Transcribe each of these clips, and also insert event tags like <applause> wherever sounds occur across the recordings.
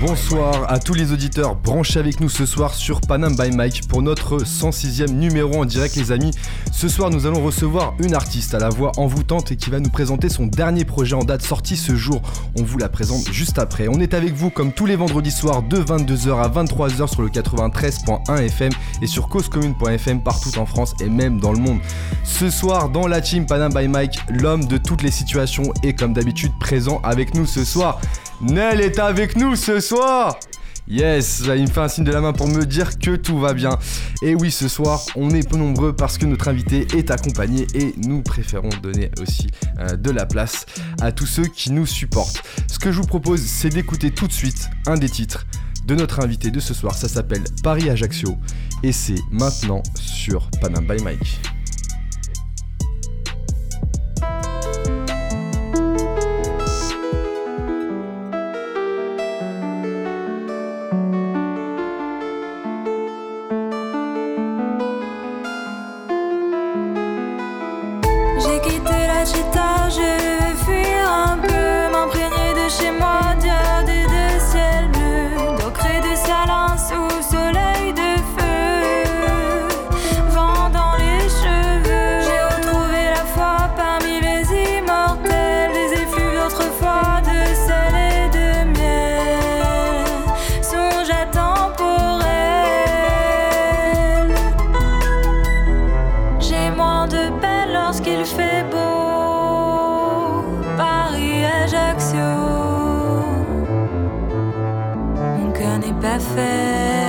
Bonsoir à tous les auditeurs branchés avec nous ce soir sur Panam by Mike pour notre 106e numéro en direct les amis. Ce soir nous allons recevoir une artiste à la voix envoûtante et qui va nous présenter son dernier projet en date sorti ce jour. On vous la présente juste après. On est avec vous comme tous les vendredis soirs de 22h à 23h sur le 93.1 FM et sur causecommune.fm partout en France et même dans le monde. Ce soir dans la team Panam by Mike, l'homme de toutes les situations est comme d'habitude présent avec nous ce soir. Nel est avec nous ce soir Yes, il me fait un signe de la main pour me dire que tout va bien. Et oui, ce soir, on est peu nombreux parce que notre invité est accompagné et nous préférons donner aussi euh, de la place à tous ceux qui nous supportent. Ce que je vous propose, c'est d'écouter tout de suite un des titres de notre invité de ce soir. Ça s'appelle Paris Ajaccio et c'est maintenant sur Panam by Mike. lorsqu'il fait beau, Paris, Ajaccio, mon cœur n'est pas fait.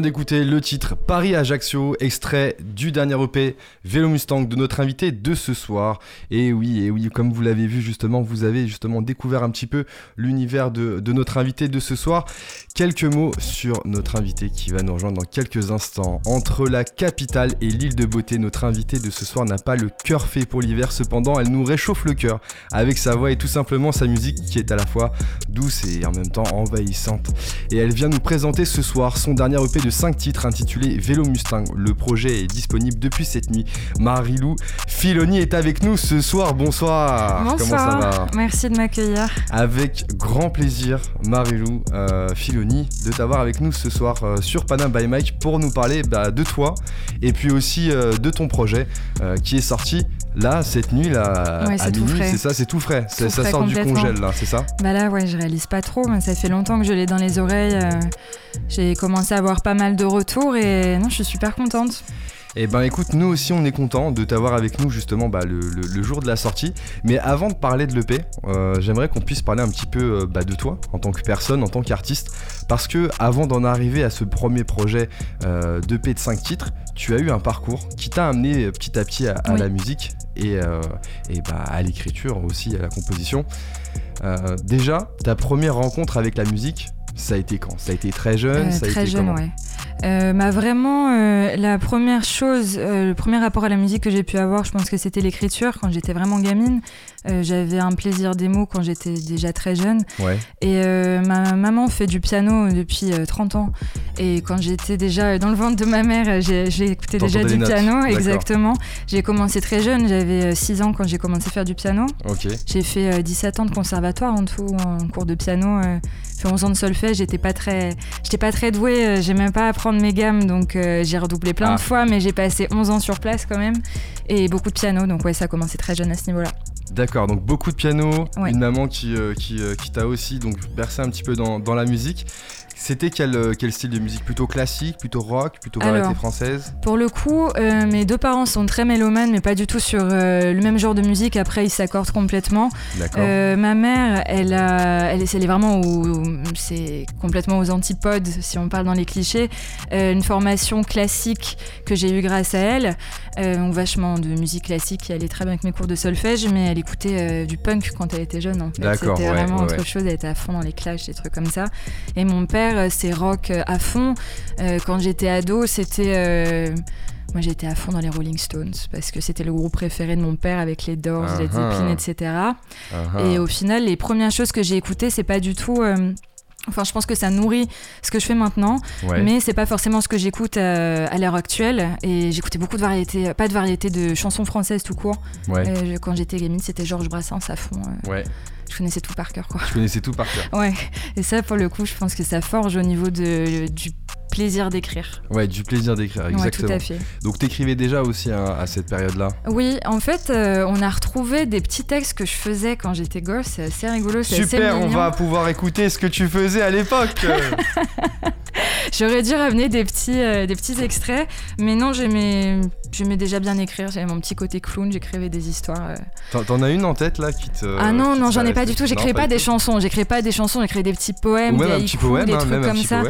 D'écouter le titre Paris-Ajaccio, extrait du dernier EP Vélo Mustang de notre invité de ce soir. Et oui, et oui, comme vous l'avez vu justement, vous avez justement découvert un petit peu l'univers de, de, notre invité de ce soir. Quelques mots sur notre invité qui va nous rejoindre dans quelques instants. Entre la capitale et l'île de beauté, notre invité de ce soir n'a pas le cœur fait pour l'hiver, cependant elle nous réchauffe le cœur avec sa voix et tout simplement sa musique qui est à la fois douce et en même temps envahissante. Et elle vient nous présenter ce soir son dernier EP de 5 titres intitulé Vélo Mustang. Le projet est disponible depuis cette nuit. Marilou Filoni est avec nous ce soir. Bonsoir. Bonsoir. Comment ça va Merci de m'accueillir. Avec grand plaisir, Marilou euh, Filoni de t'avoir avec nous ce soir euh, sur Panam by Mike pour nous parler bah, de toi et puis aussi euh, de ton projet qui est sorti là cette nuit là à minuit c'est ça c'est tout frais. Ça sort du congèle là c'est ça bah là ouais je réalise pas trop mais ça fait longtemps que je l'ai dans les oreilles j'ai commencé à avoir pas mal de retours et non je suis super contente Eh ben écoute, nous aussi on est content de t'avoir avec nous justement bah, le, jour de la sortie. Mais avant de parler de l'EP, euh, j'aimerais qu'on puisse parler un petit peu euh, bah, de toi en tant que personne, en tant qu'artiste. Parce que avant d'en arriver à ce premier projet euh, d'EP de 5 titres, tu as eu un parcours qui t'a amené petit à petit à, la musique et, et bah, à l'écriture aussi, à la composition. déjà, ta première rencontre avec la musique, ça a été quand? Ça a été très jeune ça a Très jeune, ouais. Euh, vraiment, euh, la première chose, euh, le premier rapport à la musique que j'ai pu avoir, je pense que c'était l'écriture quand j'étais vraiment gamine. Euh, j'avais un plaisir des mots quand j'étais déjà très jeune. Et ma maman fait du piano depuis 30 ans. Et quand j'étais déjà dans le ventre de ma mère, j'ai écouté déjà du piano, exactement. J'ai commencé très jeune, j'avais 6 ans quand j'ai commencé à faire du piano. J'ai fait 17 ans de conservatoire en tout, en cours de piano. fait 11 ans de solfège, j'étais pas très, j'étais pas très douée, j'aimais pas apprendre mes gammes, donc euh, j'ai redoublé plein de ah. fois, mais j'ai passé 11 ans sur place quand même, et beaucoup de piano, donc ouais, ça a commencé très jeune à ce niveau-là. D'accord, donc beaucoup de piano, une maman qui, euh, qui, euh, qui t'a aussi donc bercé un petit peu dans, dans la musique. C'était quel, euh, quel, style de musique? Plutôt classique, plutôt rock, plutôt variété française? Pour le coup, euh, mes deux parents sont très mélomanes, mais pas du tout sur euh, le même genre de musique. Après, ils s'accordent complètement. ma mère, elle, a, elle, est vraiment c'est complètement aux antipodes, si on parle dans les clichés. une formation classique que j'ai eue grâce à elle. donc vachement de musique classique qui allait très bien avec mes cours de solfège, mais elle écoutait du punk quand elle était jeune. En fait. C'était vraiment autre chose. Elle était à fond dans les clashs, des trucs comme ça. Et mon père euh, c'est rock euh, à fond. Euh, quand j'étais ado, c'était. Moi, j'étais à fond dans les Rolling Stones parce que c'était le groupe préféré de mon père avec les Doors, les Zeppelin, etc. Et au final, les premières choses que j'ai écoutées, c'est pas du tout. Enfin, je pense que ça nourrit ce que je fais maintenant, mais c'est pas forcément ce que j'écoute à l'heure actuelle. Et j'écoutais beaucoup de variétés, pas de variétés de chansons françaises tout court. quand j'étais gamine, c'était Georges Brassens à fond. ouais je connaissais tout par cœur. Quoi. Je connaissais tout par cœur. Ouais, et ça, pour le coup, je pense que ça forge au niveau de, du plaisir d'écrire. Ouais, du plaisir d'écrire, exactement. tout à fait. Donc t'écrivais déjà aussi à cette période-là? Oui, en fait, euh, on a retrouvé des petits textes que je faisais quand j'étais gosse, c'est assez rigolo, Super, on va pouvoir écouter ce que tu faisais à l'époque <laughs> J'aurais dû ramener des petits, euh, des petits extraits, mais non, j'aimais, j'aimais déjà bien écrire. J'avais mon petit côté clown, j'écrivais des histoires. Euh. T'en as une en tête là qui te. Ah non, non, j'en ai pas du tout. J'écrivais pas, des chansons. J'écrivais pas des chansons. J'écrivais des petits poèmes, des haïkus, des hein, trucs comme ça.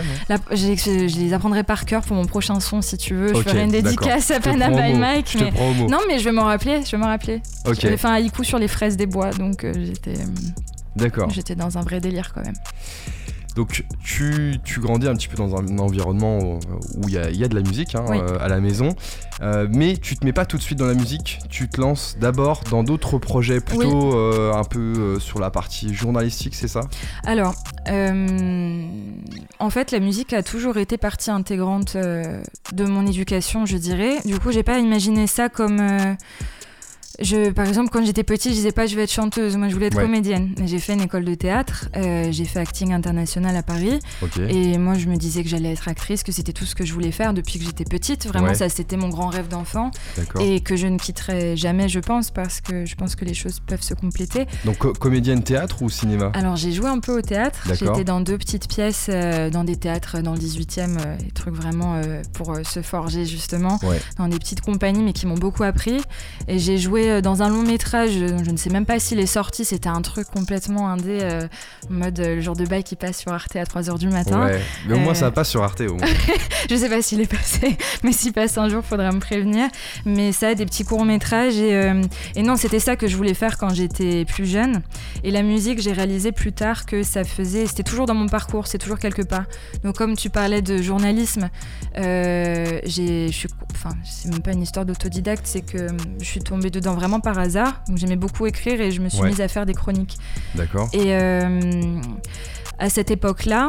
je, les apprendrai par cœur pour mon prochain son si tu veux. Je ferai une dédicace à Panama by Mike. Mais... Non, mais je vais m'en rappeler. Je vais m'en rappeler. J'avais fait un haïku sur les fraises des bois, donc euh, j'étais. D'accord. J'étais dans un vrai délire quand même. Donc tu, grandis un petit peu dans un environnement où il y, a, de la musique hein, euh, à la maison, euh, mais tu te mets pas tout de suite dans la musique, tu te lances d'abord dans d'autres projets plutôt euh, un peu sur la partie journalistique, c'est ça? Alors, en fait la musique a toujours été partie intégrante de mon éducation, je dirais. Du coup, j'ai pas imaginé ça comme je, par exemple, quand j'étais petite, je disais pas je vais être chanteuse, moi je voulais être comédienne. J'ai fait une école de théâtre, euh, j'ai fait acting international à Paris. Et moi je me disais que j'allais être actrice, que c'était tout ce que je voulais faire depuis que j'étais petite. Vraiment, ça c'était mon grand rêve d'enfant. Et que je ne quitterai jamais, je pense, parce que je pense que les choses peuvent se compléter. Donc comédienne théâtre ou cinéma? Alors j'ai joué un peu au théâtre. J'étais dans deux petites pièces, euh, dans des théâtres dans le 18e, euh, des trucs vraiment pour se forger justement, dans des petites compagnies, mais qui m'ont beaucoup appris. Et j'ai joué euh, dans un long métrage, je ne sais même pas s'il est sorti, c'était un truc complètement indé, euh, en mode euh, le genre de bail qui passe sur Arte à 3h du matin. Mais au moins ça passe sur Arte au moins. <laughs> je sais pas s'il est passé, <laughs> mais s'il passe un jour, faudra me prévenir. Mais ça, des petits courts métrages et, et non, c'était ça que je voulais faire quand j'étais plus jeune. Et la musique, j'ai réalisé plus tard que ça faisait, c'était toujours dans mon parcours, c'est toujours quelque part. Donc comme tu parlais de journalisme, j'ai, je suis, enfin, c'est même pas une histoire d'autodidacte, c'est que je suis tombée dedans vraiment par hasard. J'aimais beaucoup écrire et je me suis mise à faire des chroniques. D'accord. Et euh, à cette époque-là,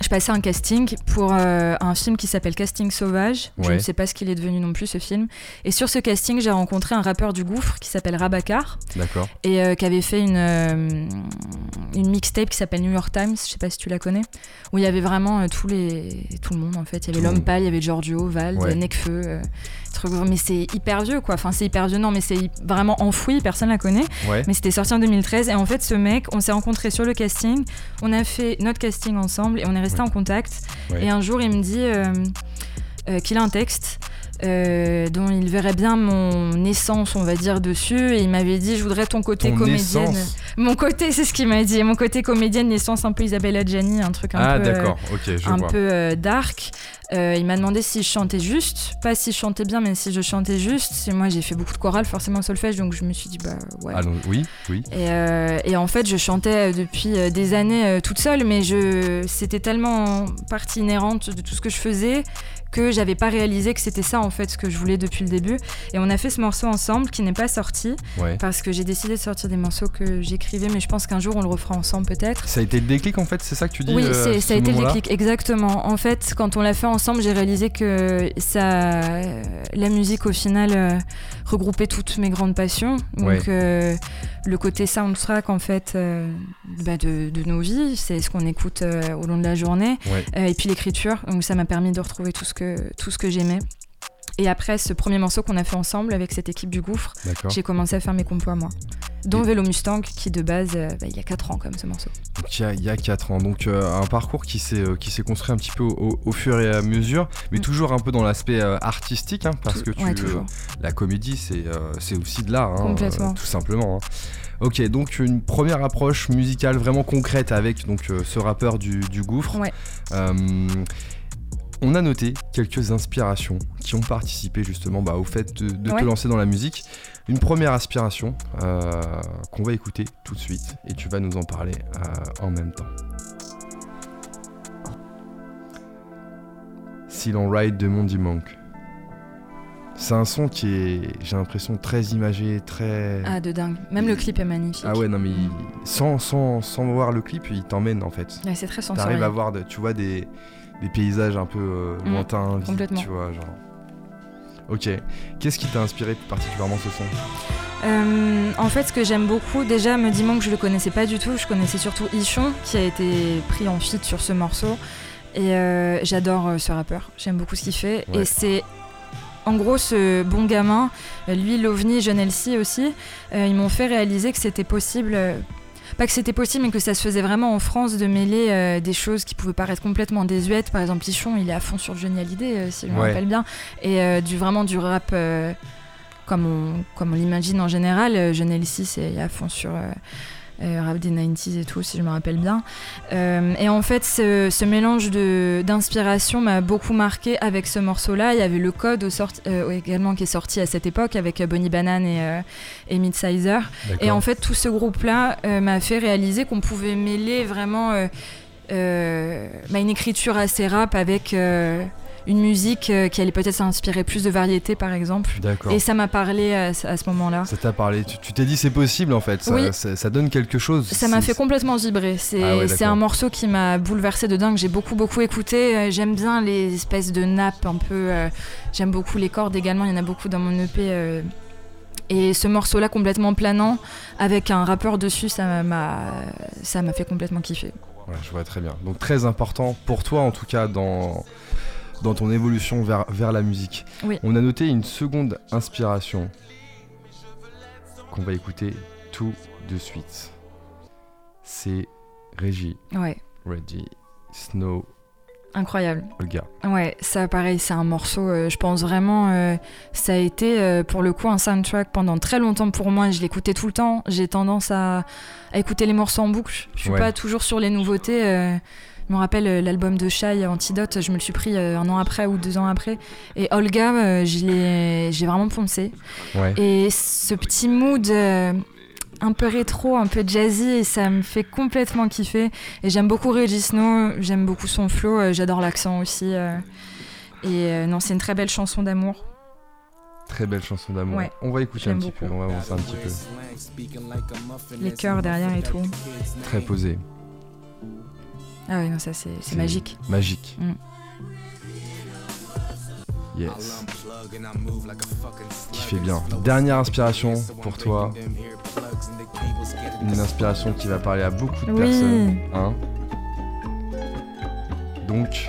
je passais un casting pour euh, un film qui s'appelle Casting Sauvage. Je ne sais pas ce qu'il est devenu non plus ce film. Et sur ce casting, j'ai rencontré un rappeur du gouffre qui s'appelle Rabacar. D'accord. Et euh, qui avait fait une, une mixtape qui s'appelle New York Times. Je sais pas si tu la connais. Où il y avait vraiment tous les, tout le monde en fait. Il y avait L'Homme Pâle, il y avait Giorgio, Val, ouais. Necfeu mais c'est hyper vieux quoi. Enfin, c'est hyper vieux, non, mais c'est vraiment enfoui, personne la connaît. Mais c'était sorti en 2013. Et en fait, ce mec, on s'est rencontré sur le casting, on a fait notre casting ensemble et on est resté en contact. Et un jour, il me dit euh, euh, qu'il a un texte. Euh, dont il verrait bien mon essence, on va dire, dessus. Et il m'avait dit, je voudrais ton côté comédienne. Mon côté, c'est ce qu'il m'a dit. Mon côté comédienne, l'essence un peu Isabella Gianni, un truc un ah, peu, euh, un peu euh, dark. il m'a demandé si je chantais juste, pas si je chantais bien, mais si je chantais juste. Et moi, j'ai fait beaucoup de chorale, forcément solfège, donc je me suis dit, bah ouais. oui, oui. Et, et, en fait, je chantais depuis des années toute seule, mais je, c'était tellement partie inhérente de tout ce que je faisais que j'avais pas réalisé que c'était ça en fait ce que je voulais depuis le début. Et on a fait ce morceau ensemble qui n'est pas sorti parce que j'ai décidé de sortir des morceaux que j'écrivais, mais je pense qu'un jour on le refera ensemble peut-être. Ça a été le déclic en fait, c'est ça que tu dis Oui, euh, ça a été le déclic, exactement. En fait, quand on l'a fait ensemble, j'ai réalisé que ça, la musique au final euh, regroupait toutes mes grandes passions. Donc euh, le côté soundtrack en fait bah, de, de, nos vies, c'est ce qu'on écoute au long de la journée, et puis l'écriture. Donc ça m'a permis de retrouver tout ce que tout ce que j'aimais. Et après ce premier morceau qu'on a fait ensemble avec cette équipe du gouffre, j'ai commencé à faire mes compos à moi. Dont Vélo Mustang, qui de base, euh, bah, il y a 4 ans comme ce morceau. Donc il y a, 4 ans, donc euh, un parcours qui s'est euh, qui s'est construit un petit peu au, fur et à mesure, mais mm. toujours un peu dans l'aspect artistique, hein, parce que tu, la comédie c'est aussi de l'art, hein, tout simplement. Hein. Ok, donc une première approche musicale vraiment concrète avec donc ce rappeur du, du gouffre. Ouais. On a noté quelques inspirations qui ont participé justement bah, au fait de, te lancer dans la musique. Une première inspiration euh, qu'on va écouter tout de suite et tu vas nous en parler euh, en même temps. Si l'on ride de Mondi Monk. C'est un son qui est, j'ai l'impression, très imagé, très. Ah, de dingue. Même le clip est magnifique. Ah ouais, non, mais sans, sans, sans, voir le clip, il t'emmène en fait. Ouais, c'est très sensoriel. T'arrives à voir, tu vois, des, des paysages un peu euh, mm, lointains, tu vois, genre. Ok. Qu'est-ce qui t'a inspiré particulièrement ce son? Euh, en fait, ce que j'aime beaucoup, déjà, me dis-moi que je le connaissais pas du tout. Je connaissais surtout Ichon, qui a été pris en feat sur ce morceau. Et euh, j'adore ce rappeur. J'aime beaucoup ce qu'il fait. Et c'est en gros, ce bon gamin, lui, l'OVNI, Jeune Elsie aussi, ils m'ont fait réaliser que c'était possible pas que c'était possible, mais que ça se faisait vraiment en France de mêler euh, des choses qui pouvaient paraître complètement désuètes. Par exemple, Lichon, il est à fond sur Johnny Hallyday, euh, si je me rappelle bien, et euh, du vraiment du rap comme on, comme on l'imagine en général. Jeune Elsie, c'est à fond sur rap des 90s et tout, si je me rappelle bien. Euh, et en fait, ce, mélange d'inspiration m'a beaucoup marqué avec ce morceau-là. Il y avait le code au euh, également qui est sorti à cette époque avec Bonnie Banane et, et Midsizer. Et en fait, tout ce groupe-là m'a fait réaliser qu'on pouvait mêler vraiment bah, une écriture assez rap avec une musique euh, qui allait peut-être s'inspirer plus de variété par exemple. Et ça m'a parlé à, ce moment-là. Ça t'a parlé. Tu t'es dit c'est possible en fait. Ça, ça, donne quelque chose. Ça m'a fait complètement vibrer. C'est ah un morceau qui m'a bouleversé de dingue. J'ai beaucoup beaucoup écouté. Euh, j'aime bien les espèces de nappes un peu. Euh, j'aime beaucoup les cordes également. Il y en a beaucoup dans mon EP. Et ce morceau-là complètement planant, avec un rappeur dessus, ça m'a, ça m'a fait complètement kiffer. je vois très bien. Donc très important pour toi en tout cas dans dans ton évolution vers, vers la musique. On a noté une seconde inspiration qu'on va écouter tout de suite. C'est Reggie. Ouais. Reggie Snow. Incroyable. Olga. Ouais, ça pareil, c'est un morceau, euh, je pense vraiment, euh, ça a été euh, pour le coup un soundtrack pendant très longtemps pour moi. Je l'écoutais tout le temps. J'ai tendance à, écouter les morceaux en boucle. Je suis pas toujours sur les nouveautés. Je me rappelle euh, l'album de Shai, Antidote, je me le suis pris euh, un an après ou deux ans après. Et Olga, euh, j'ai vraiment poncé. Et ce petit mood un peu rétro, un peu jazzy, et ça me fait complètement kiffer. Et j'aime beaucoup Snow, j'aime beaucoup son flow, j'adore l'accent aussi. et non, c'est une très belle chanson d'amour. Très belle chanson d'amour. On va écouter un petit peu, on va avancer un petit peu. Les chœurs derrière et tout. Très posé. Ah oui, non, ça c'est magique. Magique. Mm. Yes. Qui fait bien. Dernière inspiration pour toi. Une inspiration qui va parler à beaucoup de personnes. Hein Donc,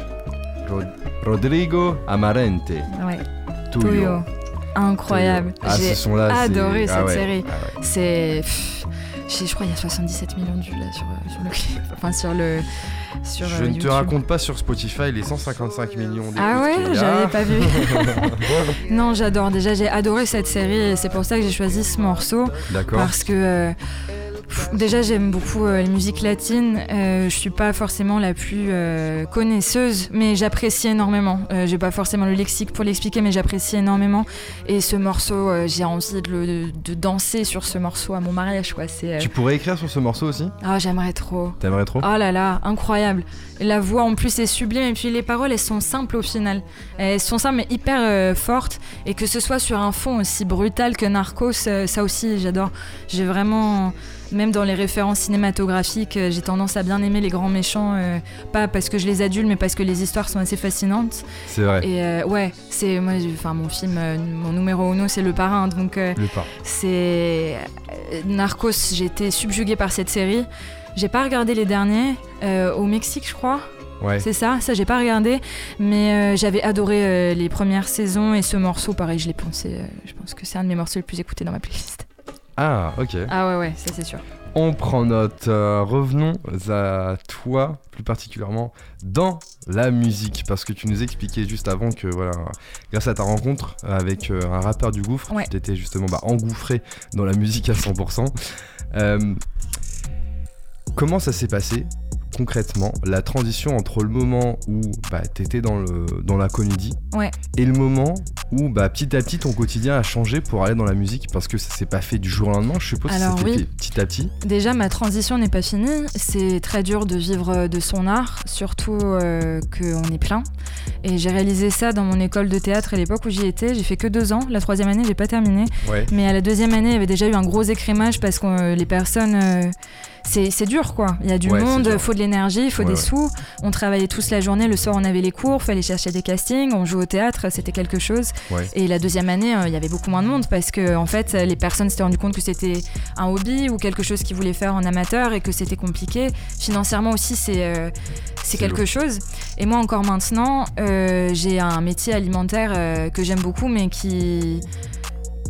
Rodrigo Amarente. Ouais. Tuyo. Incroyable. Ah, J'ai adoré cette série. C'est je crois qu'il y a 77 millions de vues là sur, le clip. Enfin, sur le. Sur, je ne te raconte pas sur Spotify les 155 millions Ah ouais, j'avais pas vu. <laughs> non, j'adore. Déjà, j'ai adoré cette série et c'est pour ça que j'ai choisi ce morceau. D'accord. Parce que. Déjà, j'aime beaucoup euh, les musiques latines. Euh, je suis pas forcément la plus euh, connaisseuse, mais j'apprécie énormément. Euh, j'ai pas forcément le lexique pour l'expliquer, mais j'apprécie énormément. Et ce morceau, j'ai envie de, de, danser sur ce morceau à mon mariage. Quoi. Tu pourrais écrire sur ce morceau aussi? Ah, j'aimerais trop. T'aimerais trop? Oh là là, incroyable. La voix en plus est sublime, et puis les paroles, elles sont simples au final. Elles sont simples, mais hyper fortes. Et que ce soit sur un fond aussi brutal que Narcos, ça aussi, j'adore. J'ai vraiment même dans les références cinématographiques, euh, j'ai tendance à bien aimer les grands méchants, euh, pas parce que je les adule, mais parce que les histoires sont assez fascinantes. C'est vrai. Et euh, ouais, c'est moi, enfin mon film, mon numéro uno, c'est Le Parrain, donc le c'est Narcos. J'ai été subjuguée par cette série. J'ai pas regardé les derniers au Mexique, je crois. Ouais. C'est ça, ça j'ai pas regardé, mais j'avais adoré les premières saisons et ce morceau, pareil, je l'ai pensé. je pense que c'est un de mes morceaux les plus écoutés dans ma playlist. Ah, ok. Ah ouais, ouais, ça c'est sûr. On prend note. Euh, revenons à toi, plus particulièrement dans la musique, parce que tu nous expliquais juste avant que, voilà, grâce à ta rencontre avec euh, un rappeur du gouffre, tu étais justement bah, engouffré dans la musique à 100%. Euh, comment ça s'est passé? Concrètement la transition entre le moment où bah, tu étais dans, le, dans la comédie et le moment où bah, petit à petit ton quotidien a changé pour aller dans la musique parce que ça s'est pas fait du jour au lendemain, je suppose que c'était fait petit à petit. Déjà, ma transition n'est pas finie. C'est très dur de vivre de son art, surtout euh, qu'on est plein. Et j'ai réalisé ça dans mon école de théâtre à l'époque où j'y étais. J'ai fait que deux ans. La troisième année, j'ai pas terminé. Mais à la deuxième année, il y avait déjà eu un gros écrémage parce que euh, les personnes. Euh, c'est dur quoi. Il y a du monde, il faut de l'énergie, il faut des sous. On travaillait tous la journée, le soir on avait les cours, fallait chercher des castings, on jouait au théâtre, c'était quelque chose. Et la deuxième année, euh, il y avait beaucoup moins de monde parce que en fait, les personnes s'étaient rendu compte que c'était un hobby ou quelque chose qu'ils voulaient faire en amateur et que c'était compliqué. Financièrement aussi, c'est euh, c'est quelque chose. Et moi encore maintenant, euh, j'ai un métier alimentaire que j'aime beaucoup, mais qui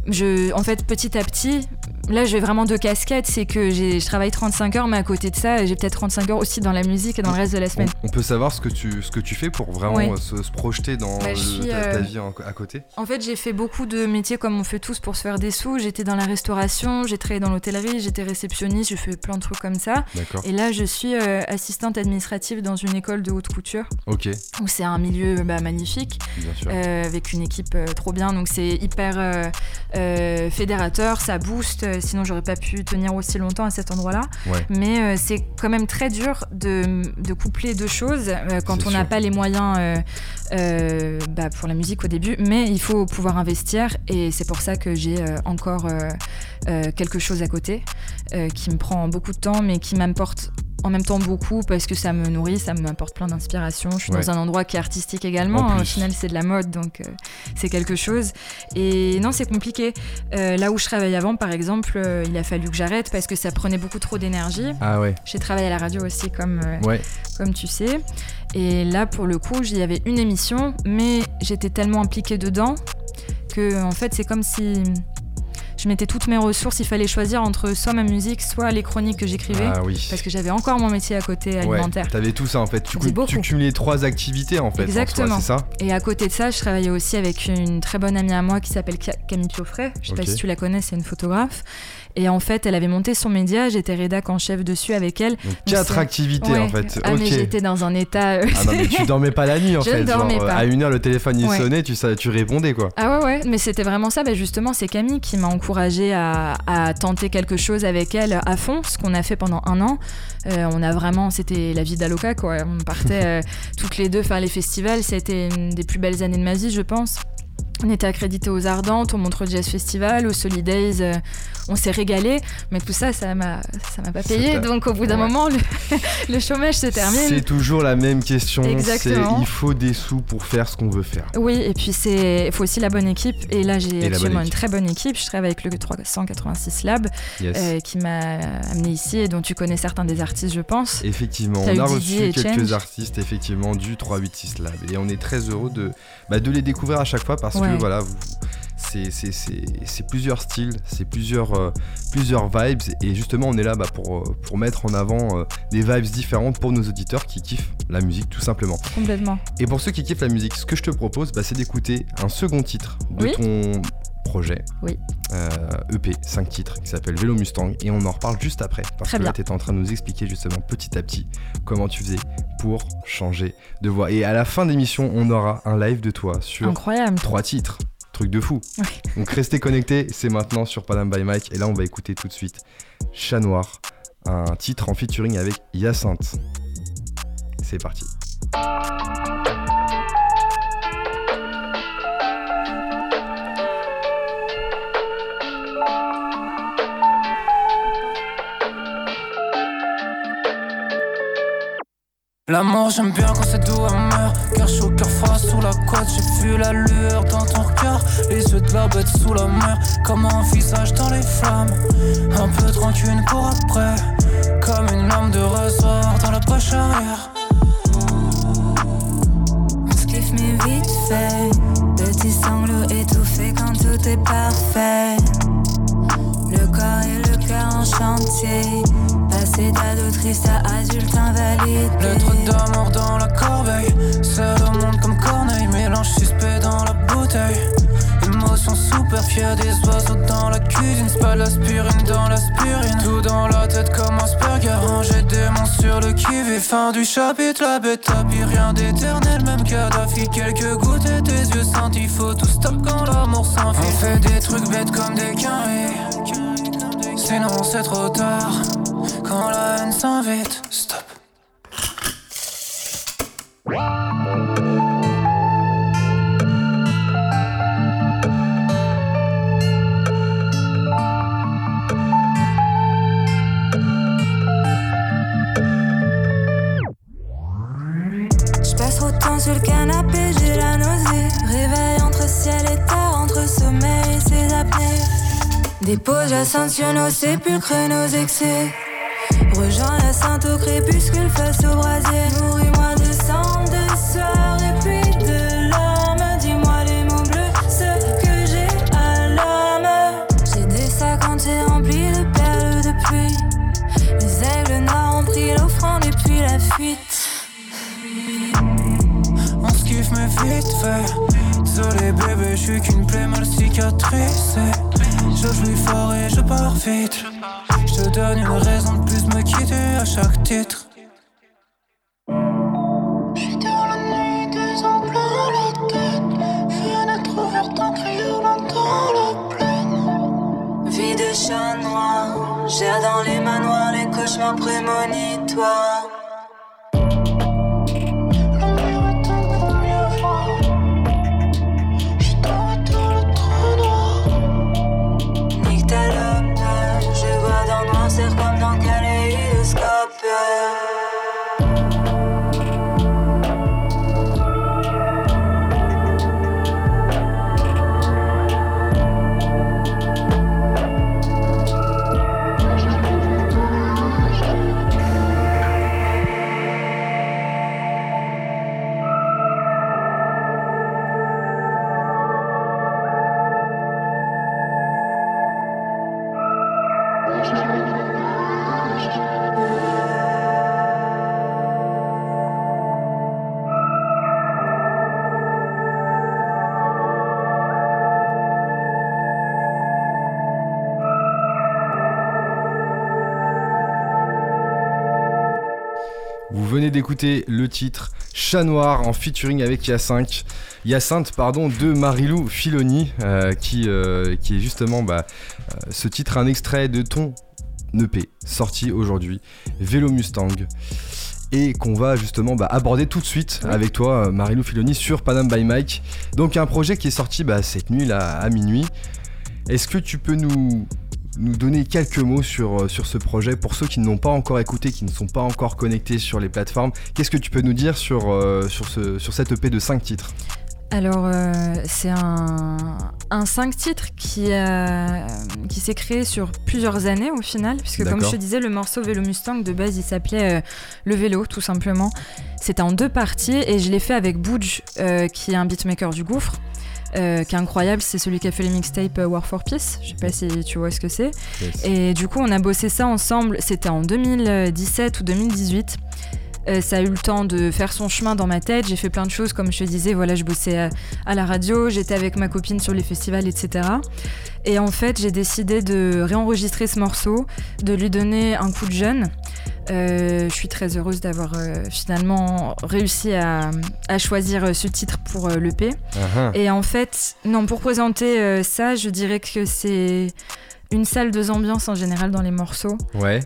je, en fait, petit à petit, Là, j'ai vraiment deux casquettes. C'est que je travaille 35 heures, mais à côté de ça, j'ai peut-être 35 heures aussi dans la musique et dans le reste de la semaine. On, peut savoir ce que tu, ce que tu fais pour vraiment euh, se, projeter dans bah, ta, euh, vie à côté? En fait, j'ai fait beaucoup de métiers comme on fait tous pour se faire des sous. J'étais dans la restauration, j'ai travaillé dans l'hôtellerie, j'étais réceptionniste, j'ai fait plein de trucs comme ça. Et là, je suis euh, assistante administrative dans une école de haute couture. Ok. Où c'est un milieu bah, magnifique, avec une équipe trop bien. Donc c'est hyper fédérateur, ça booste sinon j'aurais pas pu tenir aussi longtemps à cet endroit-là. Mais euh, c'est quand même très dur de, coupler deux choses euh, quand on n'a pas les moyens euh, bah, pour la musique au début, mais il faut pouvoir investir et c'est pour ça que j'ai encore quelque chose à côté qui me prend beaucoup de temps mais qui m'apporte en même temps beaucoup parce que ça me nourrit, ça m'apporte plein d'inspiration. Je suis dans un endroit qui est artistique également. Hein. Au final, c'est de la mode, donc euh, c'est quelque chose. Et non, c'est compliqué. Euh, là où je travaillais avant, par exemple, euh, il a fallu que j'arrête parce que ça prenait beaucoup trop d'énergie. Ah ouais. J'ai travaillé à la radio aussi, comme, comme tu sais. Et là, pour le coup, j'y avais une émission, mais j'étais tellement impliquée dedans que, en fait, c'est comme si je mettais toutes mes ressources. Il fallait choisir entre soit ma musique, soit les chroniques que j'écrivais. Ah oui. Parce que j'avais encore mon métier à côté alimentaire. Ouais, T'avais tout ça en fait. Tu, tu cumulais trois activités en fait. Exactement. Ça Et à côté de ça, je travaillais aussi avec une très bonne amie à moi qui s'appelle Camille Piofray. Je sais pas si tu la connais, c'est une photographe. Et en fait, elle avait monté son média, j'étais rédac en chef dessus avec elle. Donc, quatre activités en fait. Ah, mais j'étais dans un état. Euh, ah non, mais tu dormais pas la nuit en <laughs> je fait. Ne dormais pas. À une heure, le téléphone il sonnait, tu, tu répondais quoi. Ah ouais, ouais, mais c'était vraiment ça. Bah, justement, c'est Camille qui m'a encouragé à, tenter quelque chose avec elle à fond, ce qu'on a fait pendant un an. Euh, on a vraiment, c'était la vie d'Aloca quoi. On partait <laughs> euh, toutes les deux faire les festivals. C'était une des plus belles années de ma vie, je pense. On était accrédité aux Ardentes, au Montreux Jazz Festival, au Solidays, euh, on s'est régalé, mais tout ça, ça m'a, ça m'a pas payé. Donc au bout d'un moment, <laughs> le, chômage se termine. C'est toujours la même question. Exactement. il faut des sous pour faire ce qu'on veut faire. Oui, et puis c'est, il faut aussi la bonne équipe. Et là, j'ai actuellement une très bonne équipe. Je travaille avec le 386 Lab, euh, qui m'a amené ici et dont tu connais certains des artistes, je pense. Effectivement, on a reçu quelques artistes effectivement du 386 Lab et on est très heureux de, bah, de les découvrir à chaque fois parce que voilà, c'est plusieurs styles, c'est plusieurs, euh, plusieurs vibes. Et justement, on est là bah, pour, euh, pour mettre en avant des vibes différentes pour nos auditeurs qui kiffent la musique, tout simplement. Complètement. Et pour ceux qui kiffent la musique, ce que je te propose, bah, c'est d'écouter un second titre de ton projet. Oui. EP, euh, e 5 titres, qui s'appelle Vélo Mustang. Et on en reparle juste après. Parce que là, tu étais en train de nous expliquer justement petit à petit comment tu faisais pour changer de voix. Et à la fin d'émission, on aura un live de toi sur Incroyable. trois titres. Truc de fou. <laughs> Donc restez connectés, c'est maintenant sur Panam by Mike. Et là, on va écouter tout de suite Chat Noir, un titre en featuring avec Hyacinthe. C'est parti. L'amour j'aime bien quand c'est doux amer. Cœur chaud, cœur froid sous la côte. J'ai vu la lueur dans ton cœur. Les yeux de la bête sous la mer. Comme un visage dans les flammes. Un peu tranquille pour après. Comme une lame de ressort dans la poche arrière. On se mais vite fait. Petit sanglot étouffé quand tout est parfait. Le corps et le cœur en chantier Passer d'ado triste à adulte invalide. Lettre d'amour dans la corbeille. Seul au monde comme Corneille. Mélange suspect dans la bouteille. Émotion super fière des oiseaux dans la cuisine. C'est pas l'aspirine dans l'aspirine. Tout dans la tête comme Asperger. Ranger des monstres sur le kiwi. Fin du chapitre, la bête tapis. Rien d'éternel, même Kadhafi. Quelques gouttes et tes yeux sentis. Faut tout stop quand l'amour s'enfuit. On fait des trucs bêtes comme des quinries. Sinon c'est trop tard quand la haine s'invite. Stop. passe trop de temps sur le canapé, j'ai la nausée. Réveil entre ciel et terre, entre sommeil et ses apnées. Dépose la sur nos sépulcres, nos excès. Au crépuscule face au brasier. Nourris-moi de sang, de sueur et puis de larmes. Dis-moi les mots bleus, ce que j'ai à l'âme. J'ai des sacs entiers remplis de perles de pluie. Les aigles noirs ont pris l'offrande et puis la fuite. On se kiffe mais vite fait. Désolé bébé, je suis qu'une plaie mal cicatrisée. Je joue fort et je pars vite. Je te donne une raison de plus me quitter à chaque titre. J'suis dans la nuit, des plein la tête. Fenêtre ouverte en criolant dans la plaine. Vie de chat noir, gère dans les manoirs les cauchemars prémonitoires. D'écouter le titre Chat Noir en featuring avec Yacinthe, pardon, de Marilou Filoni, euh, qui, euh, qui est justement bah, euh, ce titre, un extrait de ton EP sorti aujourd'hui, Vélo Mustang et qu'on va justement bah, aborder tout de suite avec toi, Marilou Filoni, sur Panam by Mike. Donc un projet qui est sorti bah, cette nuit là à minuit. Est-ce que tu peux nous nous donner quelques mots sur, euh, sur ce projet pour ceux qui n'ont pas encore écouté, qui ne sont pas encore connectés sur les plateformes. Qu'est-ce que tu peux nous dire sur, euh, sur, ce, sur cette EP de 5 titres? Alors, euh, c'est un, un 5 titres qui, qui s'est créé sur plusieurs années au final, puisque comme je te disais, le morceau Vélo Mustang de base il s'appelait Le Vélo tout simplement. C'était en deux parties et je l'ai fait avec Boudj, qui est un beatmaker du gouffre. Euh, qui est incroyable. C'est celui qui a fait les mixtapes War for Peace. Je sais pas si tu vois ce que c'est. Et du coup, on a bossé ça ensemble. C'était en 2017 ou 2018. Ça a eu le temps de faire son chemin dans ma tête. J'ai fait plein de choses, comme je te disais. Voilà, je bossais à, à la radio, j'étais avec ma copine sur les festivals, etc. Et en fait, j'ai décidé de réenregistrer ce morceau, de lui donner un coup de jeune. Euh, je suis très heureuse d'avoir euh, finalement réussi à, choisir euh, ce titre pour l'EP. Uh-huh. Et en fait, non, pour présenter ça, je dirais que c'est une salle de ambiance en général dans les morceaux. Ouais.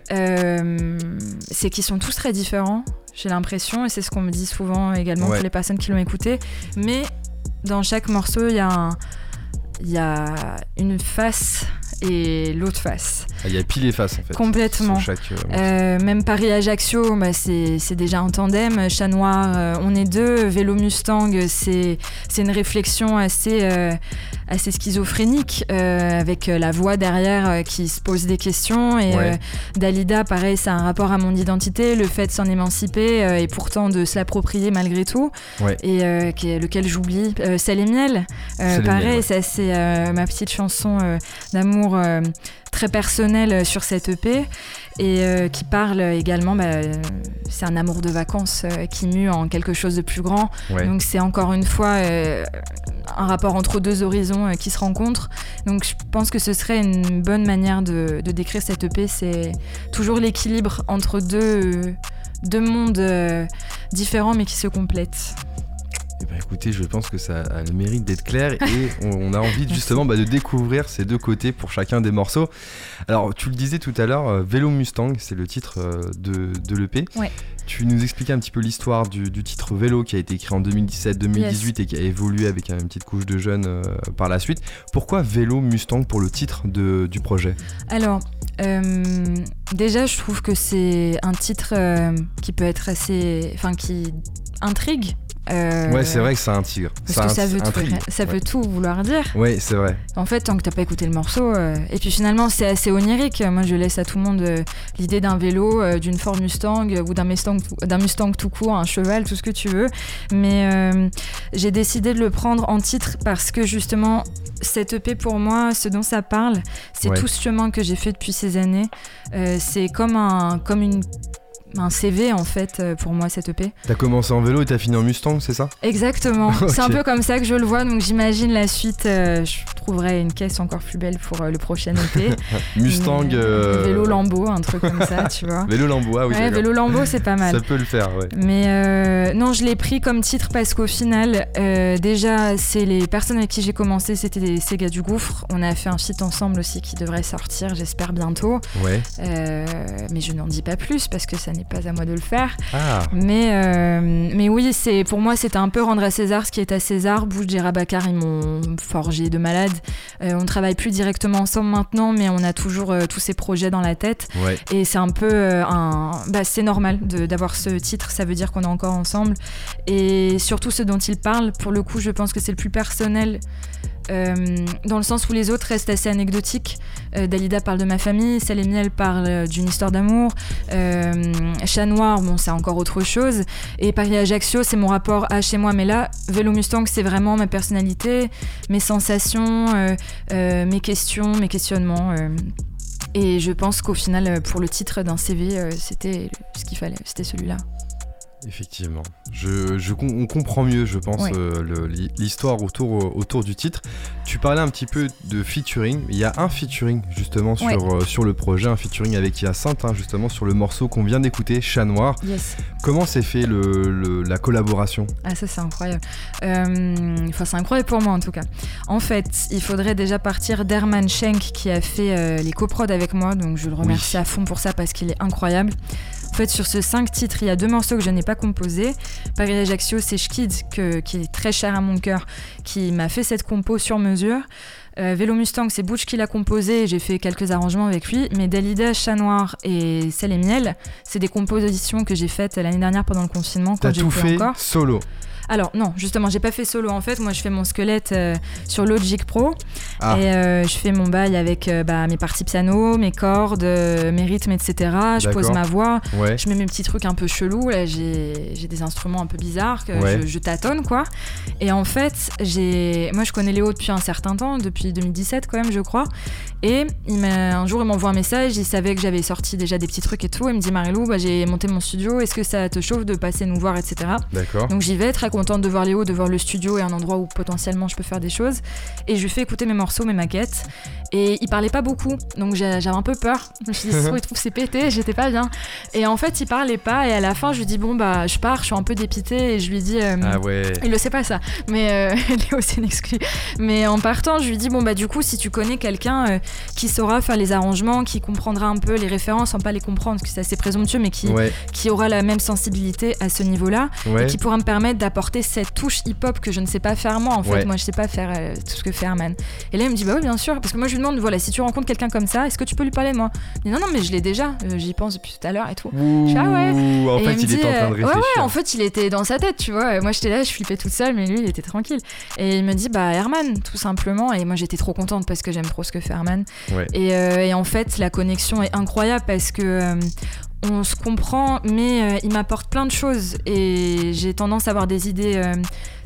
c'est qu'ils sont tous très différents, j'ai l'impression, et c'est ce qu'on me dit souvent également pour les personnes qui l'ont écouté. Mais dans chaque morceau, il y a un il y a une face et l'autre face. Ah, il y a pile et face en fait. Complètement. Euh, euh, même Paris-Ajaccio, bah, c'est déjà un tandem. Chat Noir, euh, on est deux. Vélo Mustang, c'est une réflexion assez, assez schizophrénique avec la voix derrière qui se pose des questions. Et Dalida, pareil, c'est un rapport à mon identité, le fait de s'en émanciper et pourtant de se l'approprier malgré tout. Et lequel j'oublie. C'est les miels. pareil, c'est ma petite chanson d'amour très personnel sur cette EP et euh, qui parle également, bah, c'est un amour de vacances euh, qui mue en quelque chose de plus grand. Donc c'est encore une fois euh, un rapport entre deux horizons qui se rencontrent. Donc je pense que ce serait une bonne manière de, de décrire cette EP, c'est toujours l'équilibre entre deux, deux mondes différents mais qui se complètent. Eh ben, écoutez, je pense que ça a le mérite d'être clair et <laughs> on, a envie justement bah, de découvrir ces deux côtés pour chacun des morceaux. Alors, tu le disais tout à l'heure, euh, Vélo Mustang, c'est le titre euh, de, de l'EP. Tu nous expliquais un petit peu l'histoire du, titre Vélo qui a été écrit en 2017-2018 et qui a évolué avec une petite couche de jeunes euh, par la suite. Pourquoi Vélo Mustang pour le titre de, du projet? Alors, déjà, je trouve que c'est un titre qui peut être assez. Enfin, qui intrigue euh, ouais, c'est vrai que c'est un tigre. Parce que ça, veut, tout, ça veut tout vouloir dire. Oui, c'est vrai. En fait, tant que t'as pas écouté le morceau. Euh, et puis finalement, c'est assez onirique. Moi, je laisse à tout le monde euh, l'idée d'un vélo, d'une Ford Mustang ou d'un Mustang, d'un Mustang tout court, un cheval, tout ce que tu veux. Mais j'ai décidé de le prendre en titre parce que justement, cette EP pour moi, ce dont ça parle, c'est tout ce chemin que j'ai fait depuis ces années. c'est comme, un, comme une un CV en fait euh, pour moi cette EP. T'as commencé en vélo et t'as fini en Mustang, c'est ça? Exactement. <laughs> C'est un peu comme ça que je le vois, donc j'imagine la suite. Euh, je trouverai une caisse encore plus belle pour euh, le prochain EP. <laughs> Mustang. Vélo Lambeau, un truc comme ça, tu vois. <laughs> Vélo Lambeau, ah oui. Ouais, vélo Lambeau, c'est pas mal. Ça peut le faire, ouais. Mais non, je l'ai pris comme titre parce qu'au final, déjà, c'est les personnes avec qui j'ai commencé, c'était des Sega du Gouffre. On a fait un feat ensemble aussi qui devrait sortir, j'espère bientôt. Ouais. mais je n'en dis pas plus parce que ça n'est pas à moi de le faire. Ah. Mais, euh, mais oui, c'est pour moi, c'était un peu rendre à César ce qui est à César. Bouche Bakar, ils m'ont forgé de malade. Euh, on travaille plus directement ensemble maintenant, mais on a toujours euh, tous ces projets dans la tête. Et c'est un peu un. Bah, c'est normal d'avoir ce titre, ça veut dire qu'on est encore ensemble. Et surtout ce dont il parle, pour le coup, je pense que c'est le plus personnel euh, dans le sens où les autres restent assez anecdotiques. Euh, Dalida parle de ma famille, Salémiel Miel parle euh, d'une histoire d'amour, Chat Noir, bon, c'est encore autre chose, et Paris-Ajaccio, c'est mon rapport à chez moi, mais là, Vélo Mustang, c'est vraiment ma personnalité, mes sensations, mes questions, mes questionnements. et je pense qu'au final, pour le titre d'un CV, c'était ce qu'il fallait, c'était celui-là. Effectivement. Je, je, on comprend mieux, je pense, euh, l'histoire autour, euh, autour du titre. Tu parlais un petit peu de featuring. Il y a un featuring justement sur, euh, sur le projet, un featuring avec Hyacinthe, hein, justement sur le morceau qu'on vient d'écouter, Chat Noir. Comment s'est fait le, la collaboration? Ah ça c'est incroyable. Enfin c'est incroyable pour moi en tout cas. En fait, il faudrait déjà partir d'Herman Schenk qui a fait les coprods avec moi, donc je le remercie à fond pour ça parce qu'il est incroyable. En fait, sur ce cinq titres, il y a deux morceaux que je n'ai pas composés. Paris Ajaccio, c'est Schkid, qui est très cher à mon cœur, qui m'a fait cette compo sur mesure. Euh, Vélo Mustang, c'est Butch qui l'a composé, j'ai fait quelques arrangements avec lui. Mais Dalida, Chat Noir et Sel et Miel, c'est des compositions que j'ai faites l'année dernière pendant le confinement. Quand j'ai tout fait encore. solo alors non, justement, j'ai pas fait solo en fait. Moi, je fais mon squelette euh, sur Logic Pro Ah. Et euh, je fais mon bail avec euh, bah, mes parties piano, mes cordes, mes rythmes, etc. Je pose ma voix. Je mets mes petits trucs un peu chelous. Là, j'ai des instruments un peu bizarres que je, tâtonne, quoi. Et en fait, j'ai, moi, je connais Léo depuis un certain temps, depuis 2017 quand même, je crois. Et il un jour, il m'envoie un message. Il savait que j'avais sorti déjà des petits trucs et tout. Il me dit Marilou, bah, j'ai monté mon studio. Est-ce que ça te chauffe de passer nous voir, etc. D'accord. Donc j'y vais, très contente de voir Léo, de voir le studio et un endroit où potentiellement je peux faire des choses. Et je lui fais écouter mes morceaux, mes maquettes. Et il parlait pas beaucoup, donc j'avais un peu peur. Je me suis dit, <laughs> il trouve c'est pété, j'étais pas bien. Et en fait, il parlait pas. Et à la fin, je lui dis, bon, bah, je pars, je suis un peu dépitée. Et je lui dis. Euh, ah ouais. Il le sait pas, ça. Mais euh, <laughs> Léo, c'est une exclu. Mais en partant, je lui dis, bon, bah, du coup, si tu connais quelqu'un euh, qui saura faire les arrangements, qui comprendra un peu les références, sans pas les comprendre, parce que c'est assez présomptueux, mais qui, qui aura la même sensibilité à ce niveau-là, et qui pourra me permettre d'apporter cette touche hip-hop que je ne sais pas faire moi. En fait, moi, je sais pas faire tout ce que fait Herman. Et là, il me dit, bah oui, bien sûr. Parce que moi, je lui demande, voilà, si tu rencontres quelqu'un comme ça, est-ce que tu peux lui parler, moi? Il dit, non, non, mais je l'ai déjà. Euh, j'y pense depuis tout à l'heure et tout. je ah ouais. En fait, il, était en train de réfléchir. Ouais, ouais, en fait, il était dans sa tête, tu vois. Moi, j'étais là, je flippais toute seule, mais lui, il était tranquille. Et il me dit, bah, Herman, tout simplement. Et moi, j'étais trop contente parce que j'aime trop ce que fait Herman. Et, euh, et, en fait, la connexion est incroyable parce que euh, on se comprend, mais euh, il m'apporte plein de choses et j'ai tendance à avoir des idées euh,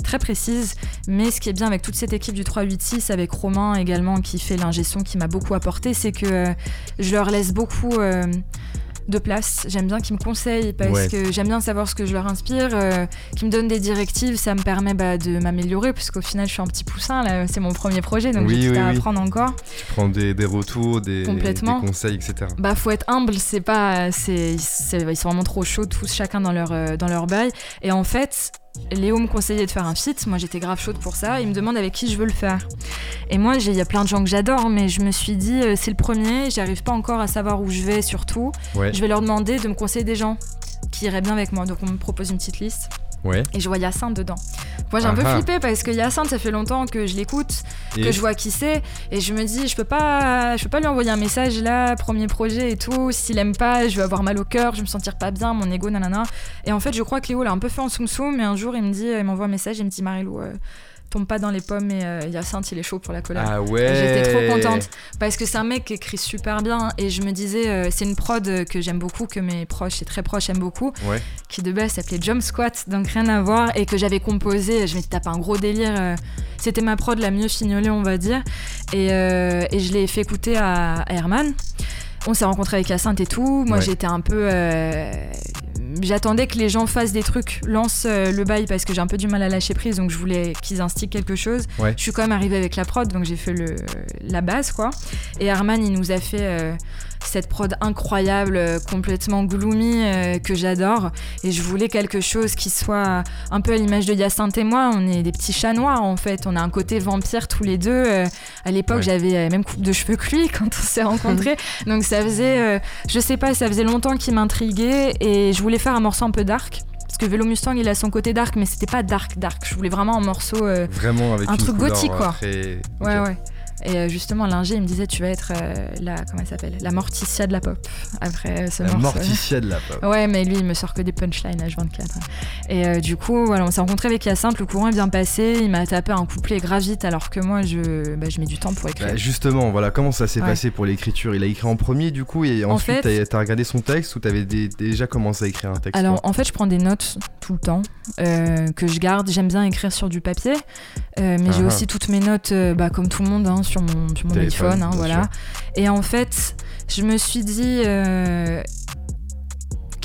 très précises. Mais ce qui est bien avec toute cette équipe du 386, avec Romain également qui fait l'ingestion, qui m'a beaucoup apporté, c'est que euh, je leur laisse beaucoup de place. J'aime bien qu'ils me conseillent parce que j'aime bien savoir ce que je leur inspire, euh, qu'ils me donnent des directives, ça me permet bah, de m'améliorer parce qu'au final je suis un petit poussin là, c'est mon premier projet donc j'ai tout à apprendre encore. Tu prends des, retours, des, conseils, etc. Bah faut être humble, c'est pas, c'est, ils sont vraiment trop chauds tous chacun dans leur euh, dans leur bail et en fait Léo me conseillait de faire un feat, moi j'étais grave chaude pour ça, il me demande avec qui je veux le faire. Et moi, il y a plein de gens que j'adore, mais je me suis dit, euh, c'est le premier, j'arrive pas encore à savoir où je vais surtout. Je vais leur demander de me conseiller des gens qui iraient bien avec moi. Donc on me propose une petite liste. Et je vois Yacinthe dedans. Moi j'ai un peu ah ah. flippé parce que Yacinthe, ça fait longtemps que je l'écoute, que je vois qui c'est, et je me dis, je peux pas, je peux pas lui envoyer un message là, premier projet et tout. S'il aime pas, je vais avoir mal au cœur, je vais me sentir pas bien, mon ego, nanana. Et en fait, je crois que Léo l'a un peu fait en soum soum, mais un jour il me dit, il m'envoie un message, il me dit Marilou. Euh, tombe pas dans les pommes et euh, Yacinthe il est chaud pour la collab. Ah ouais. J'étais trop contente parce que c'est un mec qui écrit super bien et je me disais euh, c'est une prod que j'aime beaucoup que mes proches et très proches aiment beaucoup qui de base s'appelait Jump Squat donc rien à voir et que j'avais composé je m'étais tapé un gros délire euh, c'était ma prod la mieux fignolée on va dire et, et je l'ai fait écouter à, Herman on s'est rencontré avec Yacinthe et tout. Moi, j'étais un peu j'attendais que les gens fassent des trucs, lancent euh, le bail parce que j'ai un peu du mal à lâcher prise, donc je voulais qu'ils instiguent quelque chose. Je suis quand même arrivée avec la prod, donc j'ai fait le, la base, quoi. Et Arman, il nous a fait euh, cette prod incroyable, euh, complètement gloomy, que j'adore. Et je voulais quelque chose qui soit un peu à l'image de Yacinthe et moi. On est des petits chats noirs, en fait. On a un côté vampire tous les deux. à l'époque, j'avais la même coupe de cheveux que lui <laughs> quand on s'est rencontrés. <laughs> donc ça faisait, je sais pas, ça faisait longtemps qu'il m'intriguait et je voulais faire un morceau un peu dark. Parce que Vélo Mustang, il a son côté dark, mais c'était pas dark, dark. Je voulais vraiment un morceau. Euh, vraiment avec un truc gothique, quoi. Ouais, ouais. Et euh, justement, l'ingé, il me disait, tu vas être euh, la, comment elle s'appelle? La Morticia de la pop. Après ce la Morticia de la pop. Ouais, mais lui, il me sort que des punchlines à 24. Et du coup, voilà, on s'est rencontré avec Yacinthe, le courant est bien passé, il m'a tapé un couplet grave vite, alors que moi, je, bah, je mets du temps pour écrire. Bah, justement, voilà, comment ça s'est passé pour l'écriture? Il a écrit en premier, du coup, et ensuite, t'as as regardé son texte ou t'avais déjà commencé à écrire un texte Alors, en fait, je prends des notes tout le temps, euh, que je garde. J'aime bien écrire sur du papier, mais j'ai ah ah. aussi toutes mes notes, bah, comme tout le monde, hein, sur mon, sur mon Hein, voilà. Et en fait, je me suis dit, euh,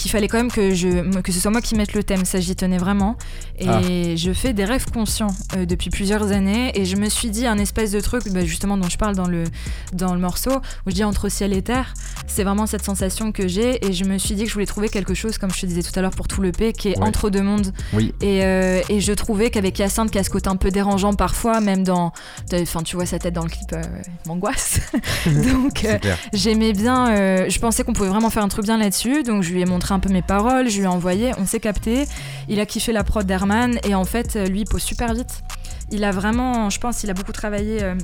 qu'il fallait quand même que, je, que ce soit moi qui mette le thème, ça j'y tenais vraiment. Et ah. je fais des rêves conscients euh, depuis plusieurs années et je me suis dit un espèce de truc, bah, justement dont je parle dans le, dans le morceau, où je dis entre ciel et terre, c'est vraiment cette sensation que j'ai et je me suis dit que je voulais trouver quelque chose, comme je te disais tout à l'heure pour tout le P, qui est entre deux mondes. Oui. Et, euh, et je trouvais qu'avec Yacinthe, qui a ce côté un peu dérangeant parfois, même dans... Enfin, tu vois sa tête dans le clip, euh, m'angoisse. <laughs> <laughs> donc j'aimais bien, je pensais qu'on pouvait vraiment faire un truc bien là-dessus, donc je lui ai montré un peu mes paroles, je lui ai envoyé, on s'est capté. Il a kiffé la prod d'Herman et en fait, lui, il pose super vite. Il a vraiment, je pense, il a beaucoup travaillé. Euh,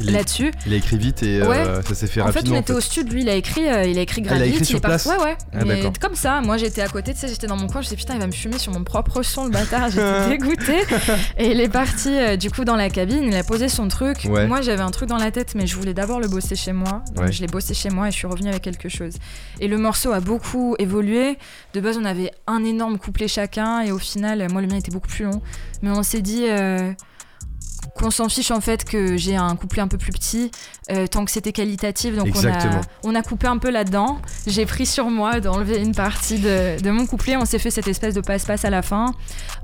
là-dessus. Il a écrit vite et euh, ça s'est fait en rapidement. Fait, on était au studio, lui il a écrit, euh, il a écrit grave il a écrit vite. sur il place. Ouais, ouais. Ah, mais comme ça, moi j'étais à côté, tu sais, j'étais dans mon coin, je me disais putain, il va me fumer sur mon propre son, le bâtard, j'étais <laughs> dégoûtée. et il est parti euh, du coup dans la cabine, il a posé son truc. Moi j'avais un truc dans la tête, mais je voulais d'abord le bosser chez moi. Donc je l'ai bossé chez moi et je suis revenue avec quelque chose. Et le morceau a beaucoup évolué. De base, on avait un énorme couplet chacun et au final, moi le mien était beaucoup plus long. Mais on s'est dit qu'on s'en fiche en fait que j'ai un couplet un peu plus petit euh, tant que c'était qualitatif. Donc on a, on a, coupé un peu là-dedans. J'ai pris sur moi d'enlever une partie de, de mon couplet. On s'est fait cette espèce de passe-passe à la fin.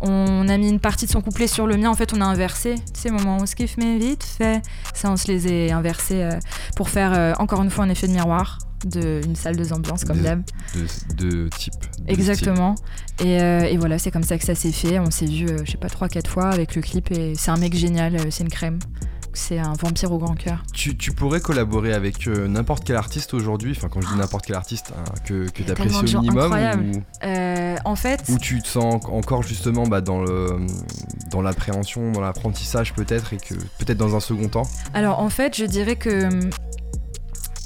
On a mis une partie de son couplet sur le mien. En fait on a inversé. Ces moments où on se kiffe mais vite fait. Ça on se les a inversés euh, pour faire euh, encore une fois un effet de miroir d'une salle de ambiance comme d'hab. De, type. Exactement. Et, euh, et, voilà, c'est comme ça que ça s'est fait. On s'est vu, euh, je sais pas, 3-4 fois avec le clip et c'est un mec génial, euh, c'est une crème. C'est un vampire au grand cœur. Tu, tu, pourrais collaborer avec n'importe quel artiste aujourd'hui, enfin quand je dis n'importe quel artiste, hein, que, que tu apprécies au minimum ou, En fait... Ou tu te sens encore justement bah, dans, l'appréhension, dans l'apprentissage peut-être, et que peut-être dans un second temps Alors en fait, je dirais que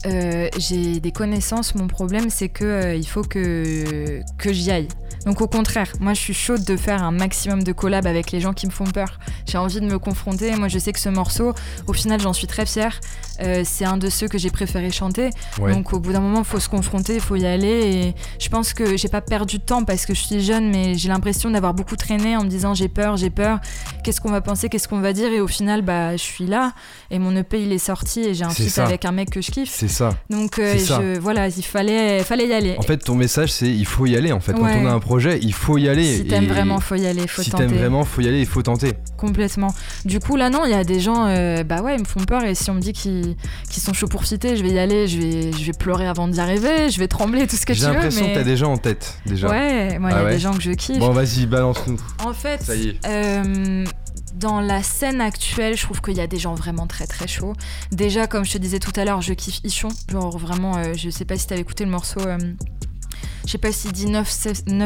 euh, j'ai des connaissances. Mon problème, c'est que euh, il faut que, que j'y aille. Donc au contraire, moi je suis chaude de faire un maximum de collabs avec les gens qui me font peur. J'ai envie de me confronter. Moi je sais que ce morceau, au final j'en suis très fière. Euh, c'est un de ceux que j'ai préféré chanter. Donc au bout d'un moment, il faut se confronter, il faut y aller. Et je pense que j'ai pas perdu de temps parce que je suis jeune, mais j'ai l'impression d'avoir beaucoup traîné en me disant j'ai peur, j'ai peur. Qu'est-ce qu'on va penser, qu'est-ce qu'on va dire? Et au final, bah je suis là et mon EP il est sorti et j'ai un feat avec un mec que je kiffe. Ça. Donc euh, je, voilà, il fallait, fallait y aller. En fait, ton message c'est il faut y aller. En fait, quand on a un projet il faut y aller. Si t'aimes vraiment, faut y aller, faut si t'aimes vraiment, faut y aller, il faut tenter. Complètement. Du coup, là, non, il y a des gens, euh, bah ouais, ils me font peur et si on me dit qu'ils sont chauds pour citer, je vais y aller, je vais, je vais pleurer avant d'y arriver, je vais trembler, tout ce que tu veux. J'ai l'impression que t'as des gens en tête, déjà. Ouais, moi, il y a ah des gens que je kiffe. Bon, vas-y, balance-nous. En fait, Ça y est. Euh, dans la scène actuelle, je trouve qu'il y a des gens vraiment très très chauds. Déjà, comme je te disais tout à l'heure, je kiffe Ichon. Genre vraiment, euh, je sais pas si t'avais écouté le morceau je sais pas s'il dit 9,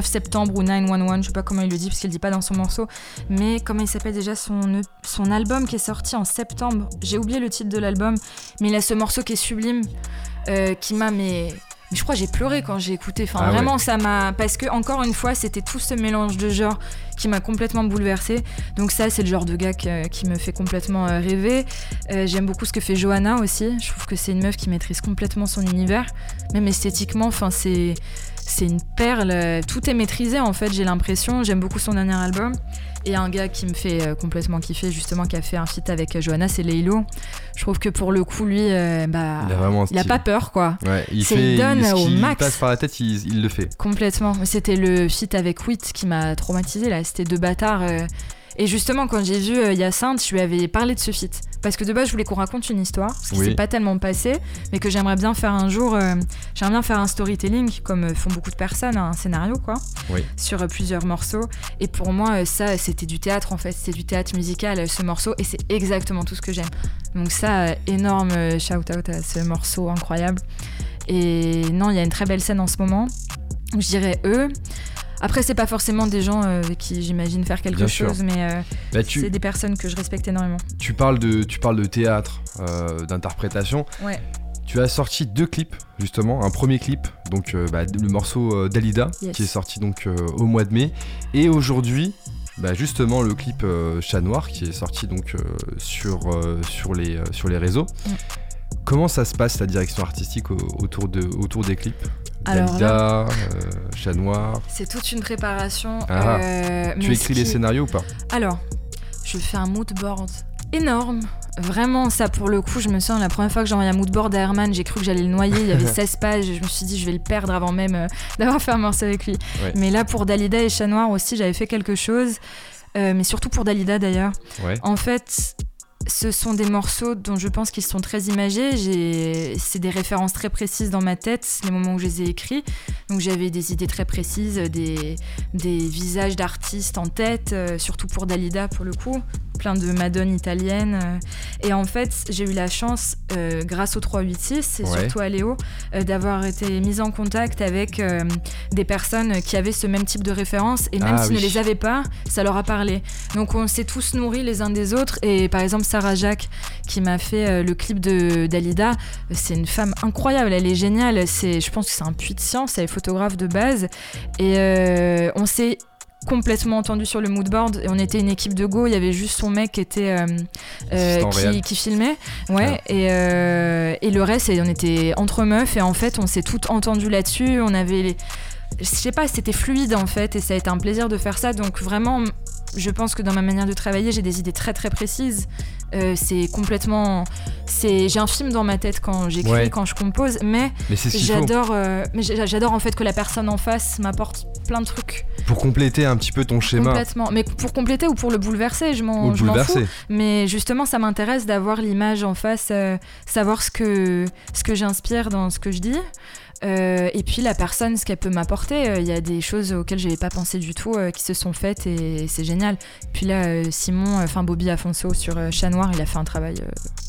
septembre ou 911, je sais pas comment il le dit parce qu'il le dit pas dans son morceau. Mais comment il s'appelle déjà son, son album qui est sorti en septembre? J'ai oublié le titre de l'album, mais il a ce morceau qui est sublime, euh, qui m'a mais mais je crois que j'ai pleuré quand j'ai écouté. Enfin, ah vraiment, ça m'a. Parce que, encore une fois, c'était tout ce mélange de genres qui m'a complètement bouleversée. Donc, ça, c'est le genre de gars qui me fait complètement euh, rêver. Euh, j'aime beaucoup ce que fait Johanna aussi. Je trouve que c'est une meuf qui maîtrise complètement son univers. Même esthétiquement, enfin, c'est c'est une perle. Tout est maîtrisé en fait, j'ai l'impression. J'aime beaucoup son dernier album. Et un gars qui me fait euh, complètement kiffer, justement, qui a fait un feat avec euh, Johanna, c'est Leilo. Je trouve que pour le coup, lui, euh, bah, il a, pas peur, quoi. Ouais, il fait, donne il, au max. passe par la tête, il, le fait. Complètement. C'était le feat avec Wit qui m'a traumatisé là. C'était deux bâtards. Et justement, quand j'ai vu euh, Yacinthe, je lui avais parlé de ce feat. Parce que de base, je voulais qu'on raconte une histoire, parce qui s'est pas tellement passé, mais que j'aimerais bien faire un jour. Euh, j'aimerais bien faire un storytelling, comme euh, font beaucoup de personnes, un scénario, quoi, sur plusieurs morceaux. Et pour moi, ça, c'était du théâtre, en fait. C'était du théâtre musical, ce morceau, et c'est exactement tout ce que j'aime. Donc, ça, énorme shout-out à ce morceau incroyable. Et non, il y a une très belle scène en ce moment. Je dirais eux. Après, c'est pas forcément des gens euh, avec qui j'imagine faire quelque chose, mais euh, bah, c'est des personnes que je respecte énormément. Tu parles de, tu parles de théâtre, euh, d'interprétation. Ouais. Tu as sorti deux clips, justement. Un premier clip, donc bah, le morceau Dalida, qui est sorti donc au mois de mai. Et aujourd'hui, bah, justement le clip Chat Noir, qui est sorti donc sur, sur, les, sur les réseaux. Mm. Comment ça se passe la direction artistique autour, de, autour des clips? Alors euh, Chat Noir. C'est toute une préparation. Ah. Euh, tu écris les scénarios ou pas? Alors, je fais un mood board énorme. Vraiment, ça pour le coup, je me sens la première fois que j'ai envoyé un moodboard à Herman, j'ai cru que j'allais le noyer. Il y avait <laughs> 16 pages, je me suis dit je vais le perdre avant même euh, <laughs> d'avoir fait un morceau avec lui. Mais là, pour Dalida et Chat Noir aussi, j'avais fait quelque chose. mais surtout pour Dalida d'ailleurs. En fait, ce sont des morceaux dont je pense qu'ils sont très imagés. C'est des références très précises dans ma tête, les moments où je les ai écrits. Donc j'avais des idées très précises, des, visages d'artistes en tête, euh, surtout pour Dalida pour le coup. Plein de madones italiennes. euh, et en fait, j'ai eu la chance, euh, grâce au 386 et Ouais. surtout à Léo, euh, d'avoir été mise en contact avec euh, des personnes qui avaient ce même type de référence. Et même Ah s'ils oui. ne les avaient pas, ça leur a parlé. Donc on s'est tous nourris les uns des autres. Et par exemple, Sarah Jacques, qui m'a fait le clip de Dalida, c'est une femme incroyable. Elle est géniale. C'est, je pense que c'est un puits de science. Elle est photographe de base. Et on s'est complètement entendu sur le moodboard et on était une équipe de go il y avait juste son mec qui était euh, euh, qui, filmait. Ouais et, euh, et le reste on était entre meufs et en fait on s'est toutes entendues là-dessus. On avait les je sais pas c'était fluide en fait et ça a été un plaisir de faire ça. Donc vraiment je pense que dans ma manière de travailler j'ai des idées très très précises Euh, c'est complètement c'est j'ai un film dans ma tête quand j'écris Ouais. quand je compose mais j'adore euh, mais j'a- j'adore en fait que la personne en face m'apporte plein de trucs Pour compléter un petit peu ton schéma. Complètement. Mais pour compléter ou pour le bouleverser, je m'en le je m'en fous. Mais justement, ça m'intéresse d'avoir l'image en face, euh, savoir ce que, ce que j'inspire dans ce que je dis. Euh, et puis la personne, ce qu'elle peut m'apporter. Euh, Il y a des choses auxquelles je n'avais pas pensé du tout euh, qui se sont faites et c'est génial. Puis là, Simon, enfin Bobby Afonso sur Chat Noir, il a fait un travail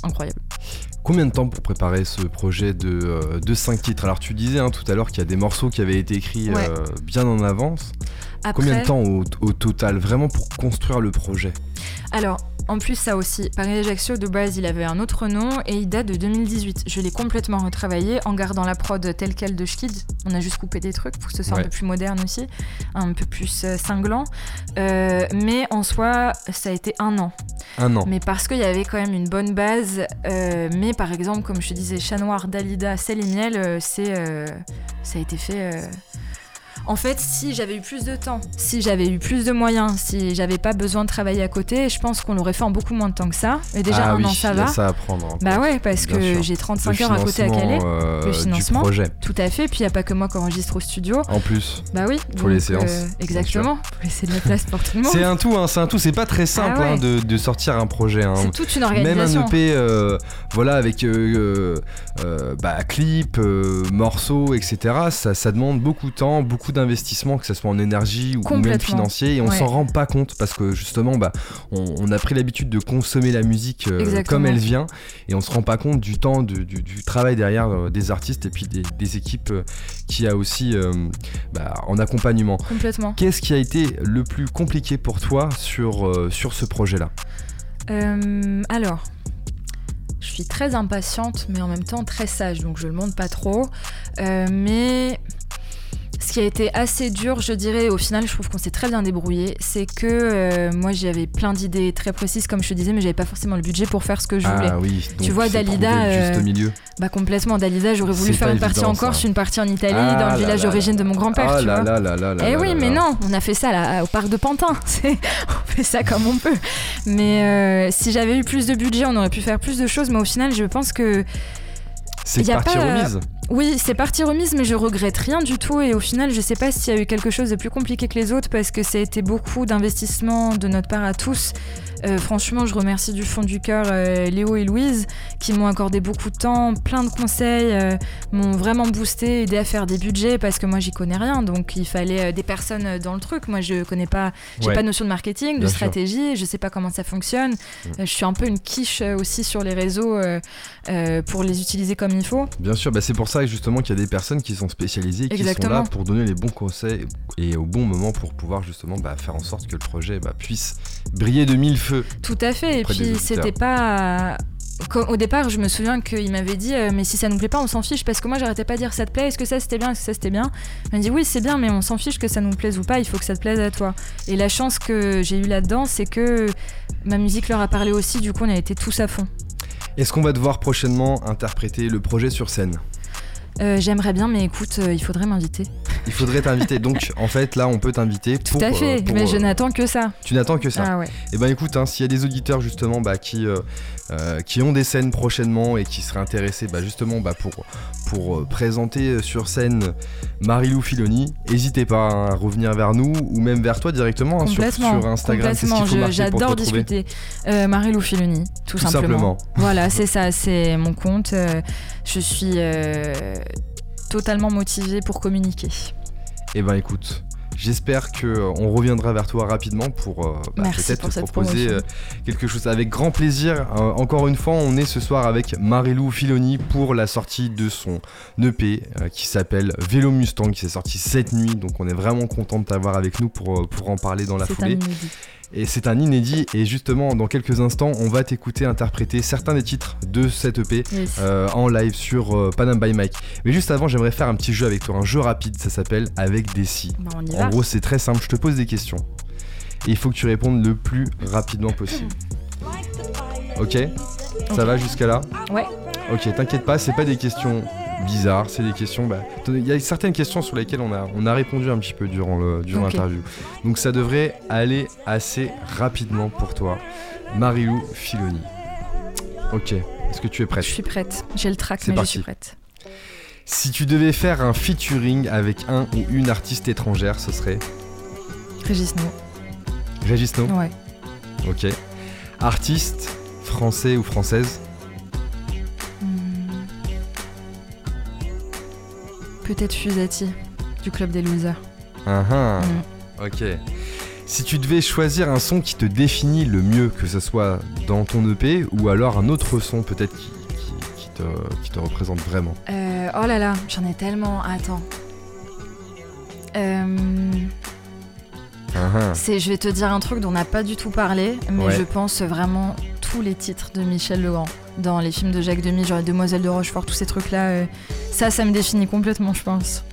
incroyable. Combien de temps pour préparer ce projet de, euh, de 5 titres? Alors tu disais hein, tout à l'heure qu'il y a des morceaux qui avaient été écrits Ouais. bien en avance. Après, Combien de temps au, au total vraiment pour construire le projet? Alors, en plus, ça aussi, Paris Ajaccio, de base, il avait un autre nom et il date de 2018. Je l'ai complètement retravaillé en gardant la prod telle quelle de Schkid. On a juste coupé des trucs pour que ce soit Ouais. un peu plus moderne aussi, un peu plus euh, cinglant. Euh, mais en soi, ça a été un an. Un an. Mais parce qu'il y avait quand même une bonne base. euh, mais par exemple, comme je te disais, Chat Noir, Dalida, Sel et Miel, c'est, euh, ça a été fait. Euh, En fait, si j'avais eu plus de temps, si j'avais eu plus de moyens, si j'avais pas besoin de travailler à côté, je pense qu'on l'aurait fait en beaucoup moins de temps que ça. Et déjà, ah un oui, an, ça va. ça à prendre. en Bah ouais, parce Bien que j'ai Le 35 heures à côté à caler. euh, Le du financement. projet. Tout à fait. Puis il n'y a pas que moi qui enregistre au studio. En plus. Bah oui. Pour les donc, séances, exactement. Pour laisser de la place pour tout le monde. C'est un tout, hein, c'est un tout. C'est pas très simple Ah ouais. hein, de, de sortir un projet. hein. C'est toute une Même un organisation. EP, euh, voilà, avec euh, euh, euh, bah, clip, euh, morceaux, etc. Ça, ça demande beaucoup de temps, beaucoup d'investissement, que ce soit en énergie ou même financier, et on Ouais. s'en rend pas compte parce que justement, bah, on, on a pris l'habitude de consommer la musique euh, comme elle vient, et on se rend pas compte du temps, du, du- du travail derrière euh, des artistes et puis des, des équipes euh, qui a aussi euh, bah, en accompagnement. Complètement. Qu'est-ce qui a été le plus compliqué pour toi sur, sur ce projet-là? Alors, je suis très impatiente, mais en même temps très sage, donc je le montre pas trop. Euh, mais ce qui a été assez dur, je dirais, au final, je trouve qu'on s'est très bien débrouillé, c'est que euh, moi j'avais plein d'idées très précises, comme je te disais, mais j'avais pas forcément le budget pour faire ce que je voulais. Ah oui, donc vois, Dalida, juste euh, milieu. Bah complètement, Dalida, j'aurais voulu faire une partie en Corse, une partie en Italie, Ah dans le village d'origine de mon grand-père, Ah tu là vois. là là là là Eh oui, mais non, on a fait ça là, au parc de Pantin. <laughs> On fait ça comme on peut. Mais euh, si j'avais eu plus de budget, on aurait pu faire plus de choses. Mais au final, je pense que C'est partie pas, remise. Oui, c'est partie remise, mais je regrette rien du tout. Et au final, je sais pas s'il y a eu quelque chose de plus compliqué que les autres parce que ça a été beaucoup d'investissement de notre part à tous. Euh, franchement, je remercie du fond du cœur euh, Léo et Louise qui m'ont accordé beaucoup de temps, plein de conseils, euh, m'ont vraiment boosté, aidé à faire des budgets parce que moi j'y connais rien. Donc il fallait des personnes dans le truc. Moi je connais pas, j'ai Ouais. pas de notion de marketing, de Bien sûr. stratégie, je sais pas comment ça fonctionne. Mm. Je suis un peu une quiche aussi sur les réseaux pour les utiliser comme il faut. Bien sûr, bah c'est pour ça justement qu'il y a des personnes qui sont spécialisées, qui sont là pour donner les bons conseils et au bon moment pour pouvoir justement bah, faire en sorte que le projet bah, puisse briller de mille feux. Tout à fait. Et puis c'était pas. Au départ, je me souviens qu'il m'avait dit euh, Mais si ça nous plaît pas, on s'en fiche. Parce que moi, j'arrêtais pas de dire Ça te plaît Est-ce que ça c'était bien Est-ce que ça c'était bien? Il m'a dit Oui, c'est bien, mais on s'en fiche que ça nous plaise ou pas. Il faut que ça te plaise à toi. Et la chance que j'ai eue là-dedans, c'est que ma musique leur a parlé aussi. Du coup, on a été tous à fond. Est-ce qu'on va devoir prochainement interpréter le projet sur scène? Euh, J'aimerais bien, mais écoute, euh, il faudrait m'inviter. Il faudrait t'inviter. <laughs> Donc en fait là on peut t'inviter Tout pour, à fait. euh, pour, mais je euh, n'attends que ça. Tu n'attends que ça. Ah ouais. Et ben écoute, hein, s'il y a des auditeurs justement bah, qui, qui ont des scènes prochainement et qui seraient intéressés bah, justement bah, pour, pour présenter sur scène Marilou Filoni, n'hésitez pas hein, à revenir vers nous ou même vers toi directement hein, sur, sur Instagram. Complètement. J'adore discuter. Marie-Lou Filoni, tout, Tout simplement. Voilà, c'est ça, c'est mon compte. Je suis totalement motivée pour communiquer. Et ben écoute, J'espère qu'on reviendra vers toi rapidement pour bah, peut-être te proposer quelque chose avec grand plaisir. encore une fois, on est ce soir avec Marilou Filoni pour la sortie de son EP qui s'appelle Vélo Mustang, qui s'est sorti cette nuit. Donc on est vraiment content de t'avoir avec nous pour, pour en parler dans la foulée. Et c'est un inédit. Et justement, dans quelques instants, on va t'écouter interpréter certains des titres de cette EP euh, en live sur euh, Panam by Mike. Mais juste avant, j'aimerais faire un petit jeu avec toi, un jeu rapide. Ça s'appelle Avec des si. Bah, en gros, c'est très simple. Je te pose des questions. Et il faut que tu répondes le plus rapidement possible. Ok? Ça va jusqu'à là? Ouais. Ok, t'inquiète pas, c'est pas des questions bizarres, c'est des questions. Bah, il y a certaines questions sur lesquelles on a, on a répondu un petit peu durant l'interview. Donc ça devrait aller assez rapidement pour toi. Marilou Filoni. Ok, est-ce que tu es prête? Je suis prête. J'ai le track, mais je suis prête. Si tu devais faire un featuring avec un ou une artiste étrangère, ce serait? Régis No. Régis No Ouais. Ok. Artiste français ou française? Peut-être Fusati du Club des Losers. Ah, ah. Mm. Ok. Si tu devais choisir un son qui te définit le mieux, que ce soit dans ton EP ou alors un autre son peut-être qui, te, représente vraiment euh, Oh là là, j'en ai tellement. Attends. Euh, ah, je vais te dire un truc dont on n'a pas du tout parlé, mais je pense vraiment tous les titres de Michel Legrand dans les films de Jacques Demy, genre Demoiselle de Rochefort, tous ces trucs-là. Euh, ça, ça me définit complètement, je pense.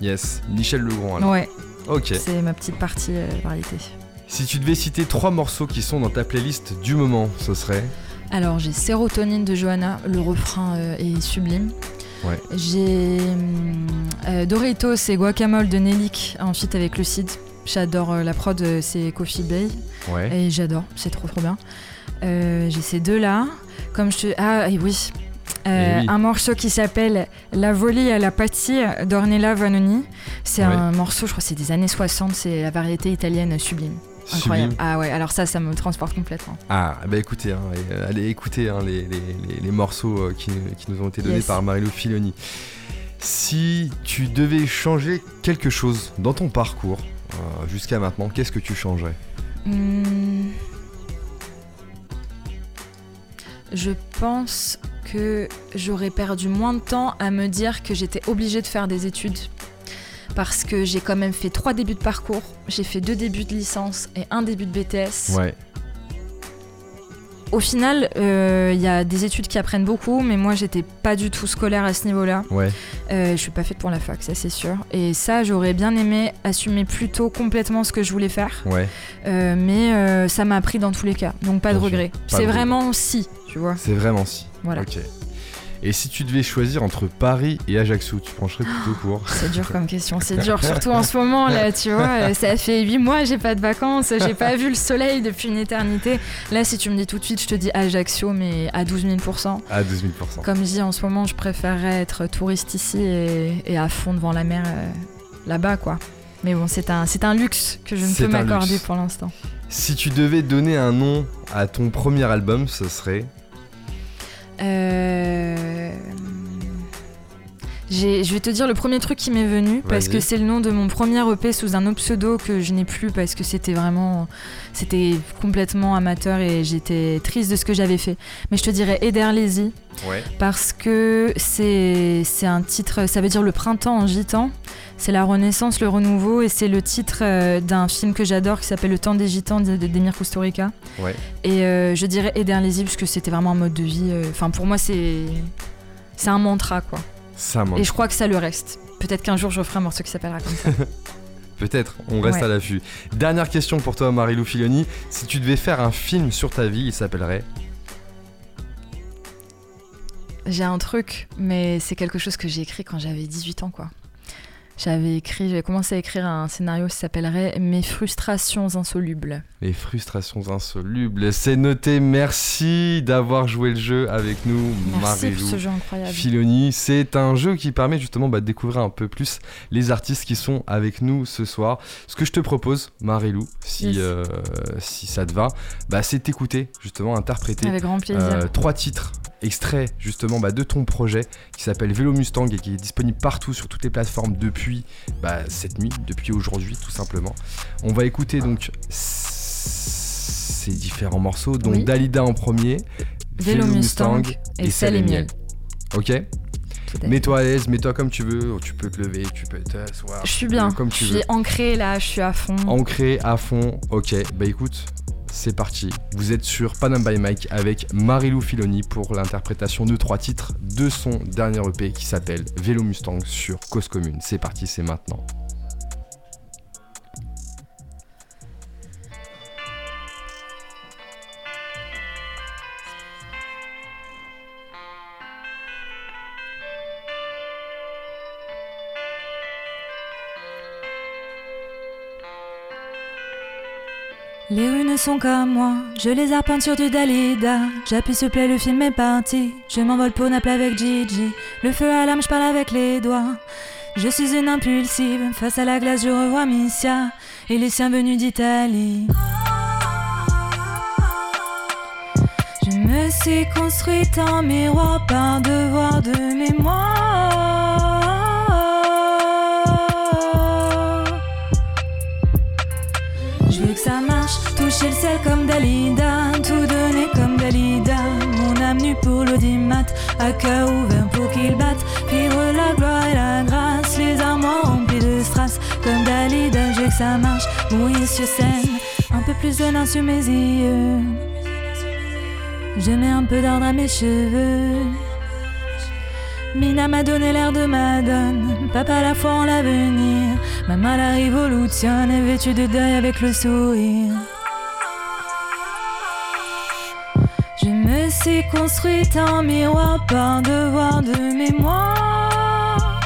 Yes, Michel Legrand alors. Ouais. Ok. C'est ma petite partie euh, variété. Si tu devais citer trois morceaux qui sont dans ta playlist du moment, ce serait Alors j'ai Sérotonine de Johanna, le refrain euh, est sublime. Ouais. J'ai Doritos et Guacamole de Nelik en feat avec Lucide. J'adore la prod, c'est Coffee Bay. Ouais. Et j'adore, c'est trop trop bien. j'ai ces deux-là. Comme je Ah, oui. Euh, eh un morceau qui s'appelle La volée à la pâtie d'Ornella Vanoni. C'est un morceau, je crois, c'est des années 60, c'est la variété italienne sublime. Incroyable. Ah ouais, alors ça, ça me transporte complètement. Ah, bah écoutez, hein, euh, allez écouter hein, les, les, les, morceaux euh, qui, qui, nous ont été donnés par Marilou Filoni. Si tu devais changer quelque chose dans ton parcours jusqu'à maintenant, qu'est-ce que tu changerais? Hmm. Je pense que j'aurais perdu moins de temps à me dire que j'étais obligée de faire des études. Parce que j'ai quand même fait trois débuts de parcours. J'ai fait deux débuts de licence et un début de BTS. Ouais. Au final, il euh, y a des études qui apprennent beaucoup, mais moi j'étais pas du tout scolaire à ce niveau-là. Ouais. Euh, je suis pas faite pour la fac, ça c'est sûr. Et ça, j'aurais bien aimé assumer plutôt complètement ce que je voulais faire. Ouais. Euh, mais ça m'a appris dans tous les cas, donc pas de regret. C'est vraiment si, tu vois. C'est vraiment si. Voilà. Ok. Et si tu devais choisir entre Paris et Ajaccio, tu pencherais plutôt pour C'est dur comme question, c'est dur, <laughs> surtout en ce moment là, tu vois. Ça fait 8 mois, j'ai pas de vacances, j'ai pas vu le soleil depuis une éternité. Là, si tu me dis tout de suite, je te dis Ajaccio, mais à 12 000% À 12 000% Comme je dis en ce moment, je préférerais être touriste ici et, à fond devant la mer euh, là-bas, quoi. Mais bon, c'est un, c'est un luxe que je ne peux m'accorder pour l'instant. Si tu devais donner un nom à ton premier album, ce serait euh, je vais te dire le premier truc qui m'est venu parce que c'est le nom de mon premier EP sous un autre pseudo que je n'ai plus parce que c'était vraiment c'était complètement amateur et j'étais triste de ce que j'avais fait. Mais je te dirais Eder Lazy parce que c'est un titre, ça veut dire le printemps en gitan. C'est la renaissance, le renouveau et c'est le titre euh, d'un film que j'adore qui s'appelle Le temps des gitans d'Emir Kusturica. Et euh, je dirais Eder Lazy parce que c'était vraiment un mode de vie. Euh, enfin pour moi c'est c'est un mantra quoi. Et je crois que ça le reste. Peut-être qu'un jour je ferai un morceau qui s'appellera comme ça. <laughs> Peut-être, on reste à l'affût. Dernière question pour toi, Marilou Filoni. Si tu devais faire un film sur ta vie, il s'appellerait J'ai un truc, mais c'est quelque chose que j'ai écrit quand j'avais 18 ans, quoi. J'avais écrit, j'avais commencé à écrire un scénario qui s'appellerait Mes frustrations insolubles. Mes frustrations insolubles, c'est noté. Merci d'avoir joué le jeu avec nous, Merci pour ce jeu incroyable. Filoni. C'est un jeu qui permet justement bah, de découvrir un peu plus les artistes qui sont avec nous ce soir. Ce que je te propose, Marilou, si, euh, si ça te va, bah, c'est d'écouter justement interpréter avec grand plaisir. Euh, trois titres extrait justement bah, de ton projet qui s'appelle Vélo Mustang et qui est disponible partout sur toutes les plateformes depuis bah, cette nuit, depuis aujourd'hui tout simplement. On va écouter donc ces différents morceaux, dont Dalida en premier, Vélo, Mustang, et Sel et Miel. Ok Mets-toi à l'aise, mets-toi comme tu veux, tu peux te lever, tu peux t'asseoir. Je suis bien, comme tu je suis ancré là, je suis à fond. Ancré, à fond, ok. Bah écoute, c'est parti. Vous êtes sur Panam by Mike avec Marilou Filoni pour l'interprétation de trois titres de son dernier EP qui s'appelle Vélo Mustang sur Cause Commune. C'est parti, c'est maintenant. Les rues ne sont qu'à moi, je les arpente sur du Dalida. J'appuie ce play, le film est parti. Je m'envole pour Naples avec Gigi. Le feu à l'âme, je parle avec les doigts. Je suis une impulsive, face à la glace, je revois Missia et les siens venus d'Italie. Je me suis construite en miroir par devoir de mémoire. Toucher le sel comme Dalida, tout donner comme Dalida. Mon âme nue pour l'audimat, à cœur ouvert pour qu'il batte. Vivre la gloire et la grâce, les armoires remplies de strass. Comme Dalida, j'ai que ça marche, mourir sur scène. Un peu plus de nain sur mes yeux. Je mets un peu d'ordre à mes cheveux. Mina m'a donné l'air de Madone, papa la foi en l'avenir. Maman la révolution est vêtue de deuil avec le sourire. C'est construite en miroir par devoir de mémoire.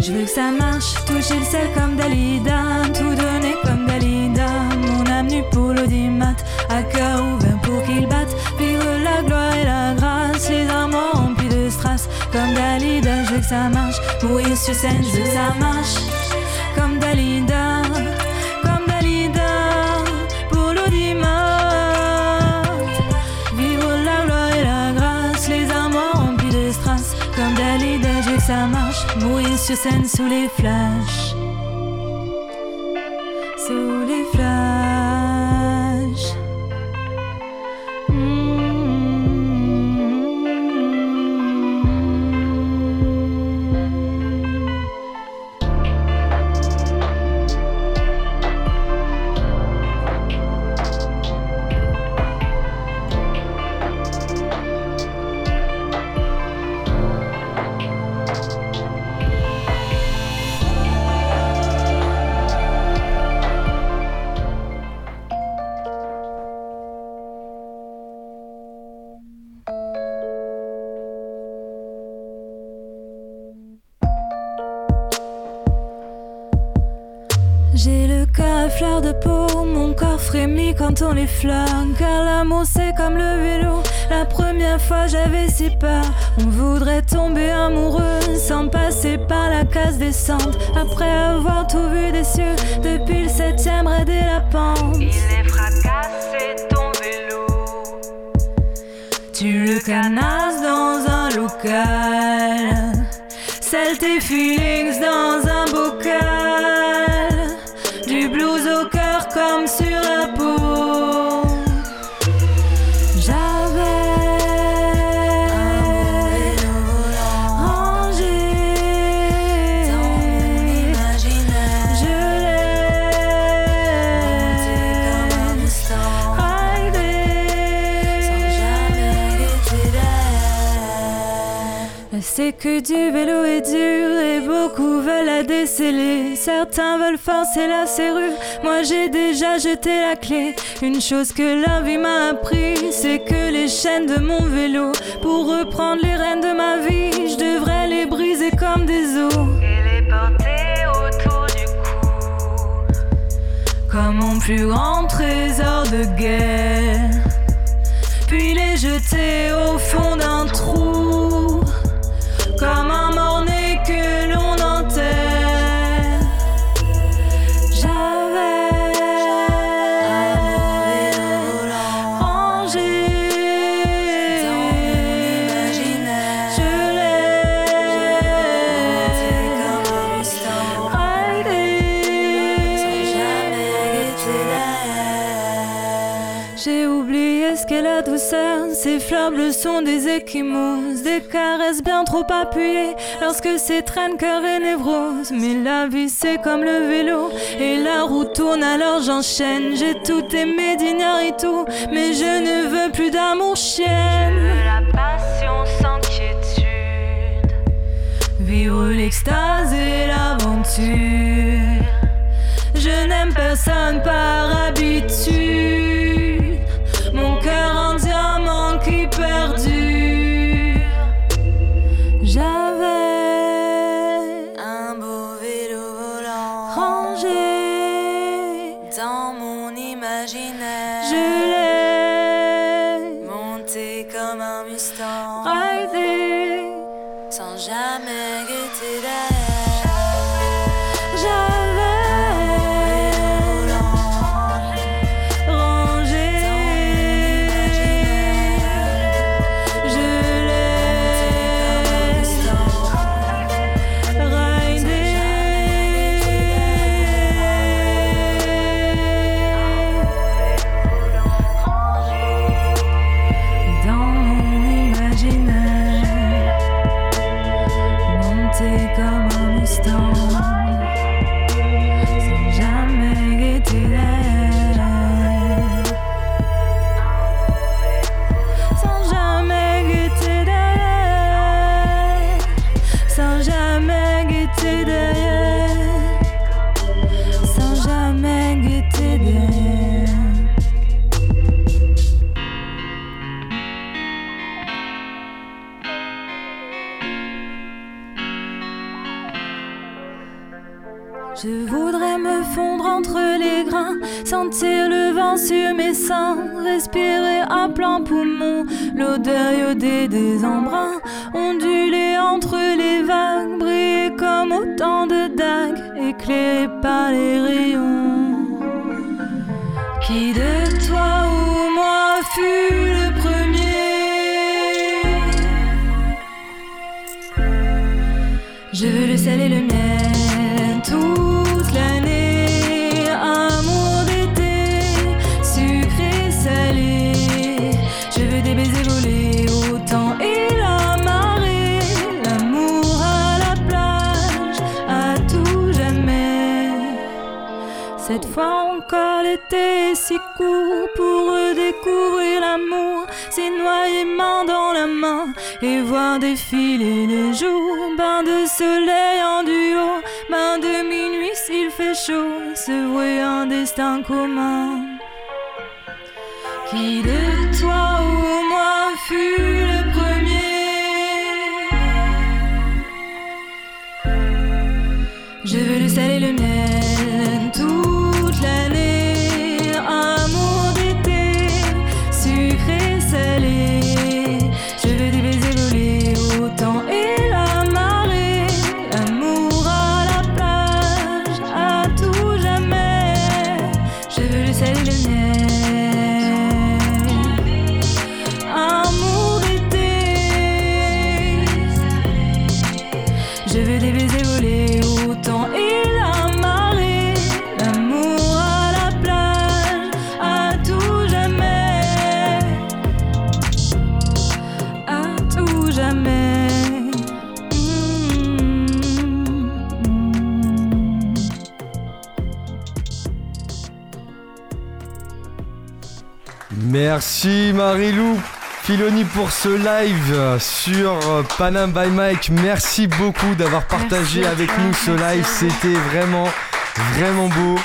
Je veux que ça marche, toucher le sel comme Dalida, tout donner comme Dalida. Mon âme nue pour l'audimat, à cœur ouvert pour qu'il batte. Vivre la gloire et la grâce, les armoires remplies de strass. Comme Dalida, je veux que ça marche, mourir sur scène, je veux que ça marche. Comme Dalida. ça marche, mourir sur scène sous les flashs. Quand on les flingue. Car l'amour c'est comme le vélo. La première fois j'avais si peur. On voudrait tomber amoureux sans passer par la case descente. Après avoir tout vu des cieux, depuis le septième raid la pente. Il est fracassé ton vélo. Tu le canasses dans un local. Sell tes feelings dans un C'est que du vélo est dur et beaucoup veulent la déceler. Certains veulent forcer la serrure, moi j'ai déjà jeté la clé. Une chose que la vie m'a appris, c'est que les chaînes de mon vélo, pour reprendre les rênes de ma vie, je devrais les briser comme des os. Et les porter autour du cou. Comme mon plus grand trésor de guerre. Puis les jeter au fond d'un trou comme un morné que l'on enterre. J'avais rangé je l'ai J'ai oublié ce qu'est la douceur, ces fleurs bleues sont des échymoses des caresses bien trop appuyées. Lorsque c'est traîne, cœur et névrose. Mais la vie c'est comme le vélo, et la roue tourne alors j'enchaîne. J'ai tout aimé tout mais je ne veux plus d'amour chienne. la passion sans quiétude. Vivre l'extase et l'aventure. Je n'aime personne par habitude. Rangé respirer à plein poumon l'odeur iodée des embruns, onduler entre les vagues, briller comme autant de dagues, éclairés par les rayons. Qui de toi ou moi fut est si court pour redécouvrir l'amour, s'y noyer main dans la main et voir défiler les jours, bain de soleil en duo, bain de minuit s'il fait chaud, se vouer un destin commun. Qui de toi ou moi fut Merci Marilou Filoni pour ce live sur euh, Panam by Mike. Merci beaucoup d'avoir partagé Merci avec nous ce live. C'était vraiment, vraiment beau.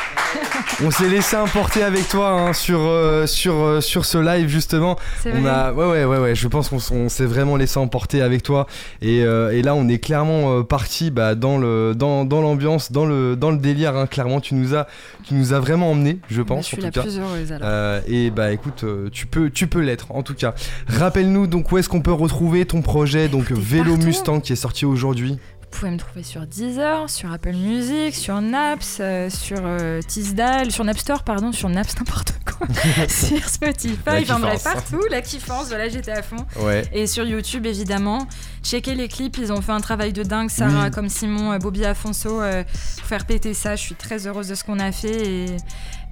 On s'est laissé emporter avec toi hein, sur, euh, sur, euh, sur ce live justement. On a, ouais, ouais, ouais, ouais, je pense qu'on s'est vraiment laissé emporter avec toi. Et, euh, et là, on est clairement euh, parti bah, dans le dans, dans l'ambiance, dans le, dans le délire. hein. Clairement, tu nous as, tu nous as vraiment emmené, je pense. je suis en la tout cas. plus heureuse alors. Euh, et bah écoute, euh, tu peux, tu peux l'être en tout cas. Rappelle-nous donc où est-ce qu'on peut retrouver ton projet, donc Vélo partout. Mustang qui est sorti aujourd'hui? Vous pouvez me trouver sur Deezer, sur Apple Music, sur Naps, euh, sur euh, Tisdale, sur Napster, pardon, sur Naps, n'importe quoi, <laughs> sur Spotify, enfin bref, partout, la kiffance, voilà, j'étais à fond. Ouais. Et sur YouTube, évidemment. Checkez les clips, ils ont fait un travail de dingue. Sarah, Oui. comme Simon, euh, Bobby Afonso, euh, pour faire péter ça. Je suis très heureuse de ce qu'on a fait. Et,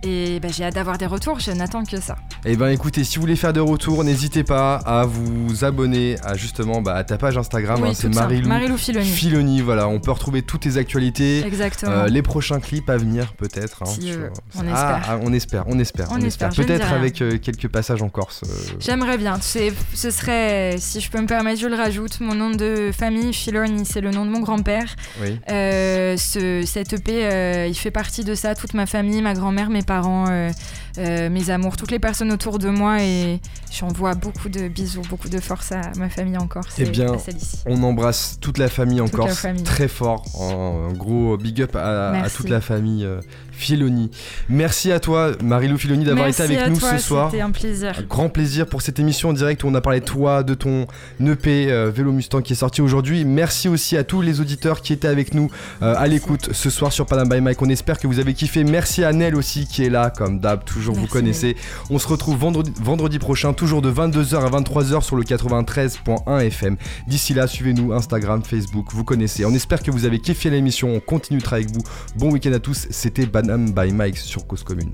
Et bah, j'ai hâte d'avoir des retours, je n'attends que ça. Et eh ben écoutez, si vous voulez faire des retours, n'hésitez pas à vous abonner à justement bah, à ta page Instagram. Oui, hein, c'est. Marilou, Marilou Filoni. Filoni, voilà, on peut retrouver toutes tes actualités. Exactement. Euh, les prochains clips à venir peut-être. hein, Si, euh, on Ah, espère. ah, on espère, on espère, On espère, ne dis Peut-être avec euh, quelques passages en Corse. J'aimerais bien. Ce serait, si je peux me permettre, je le rajoute. Mon nom de famille, Filoni, c'est le nom de mon grand-père. oui. Ce, cet EP, euh, il fait partie de ça. Toute ma famille, ma grand-mère, mes parents, euh, mes amours, toutes les personnes autour de moi. Et j'envoie beaucoup de bisous, beaucoup de force à ma famille encore. Eh bien. On embrasse toute la famille en Toute Corse famille. très fort. En, en gros big up à, toute la famille euh, Filoni. Merci à toi, Marilou Filoni, d'avoir été avec nous toi, ce soir. C'était un plaisir. Un grand plaisir pour cette émission en direct où on a parlé de toi, de ton EP euh, Vélo Mustang qui est sorti aujourd'hui. Merci aussi à tous les auditeurs qui étaient avec nous euh, à l'écoute ce soir sur Panam by Mike. On espère que vous avez kiffé. Merci à Nel aussi qui est là, comme d'hab, toujours vous Merci, connaissez. On se retrouve vendredi, vendredi prochain, toujours de 22h à 23h sur le 93.1 FM. D'ici là, suivez-nous Instagram, Facebook, vous connaissez. On espère que vous avez kiffé l'émission. On continue de travailler avec vous. Bon week-end à tous. C'était Banam by Mike sur Cause Commune.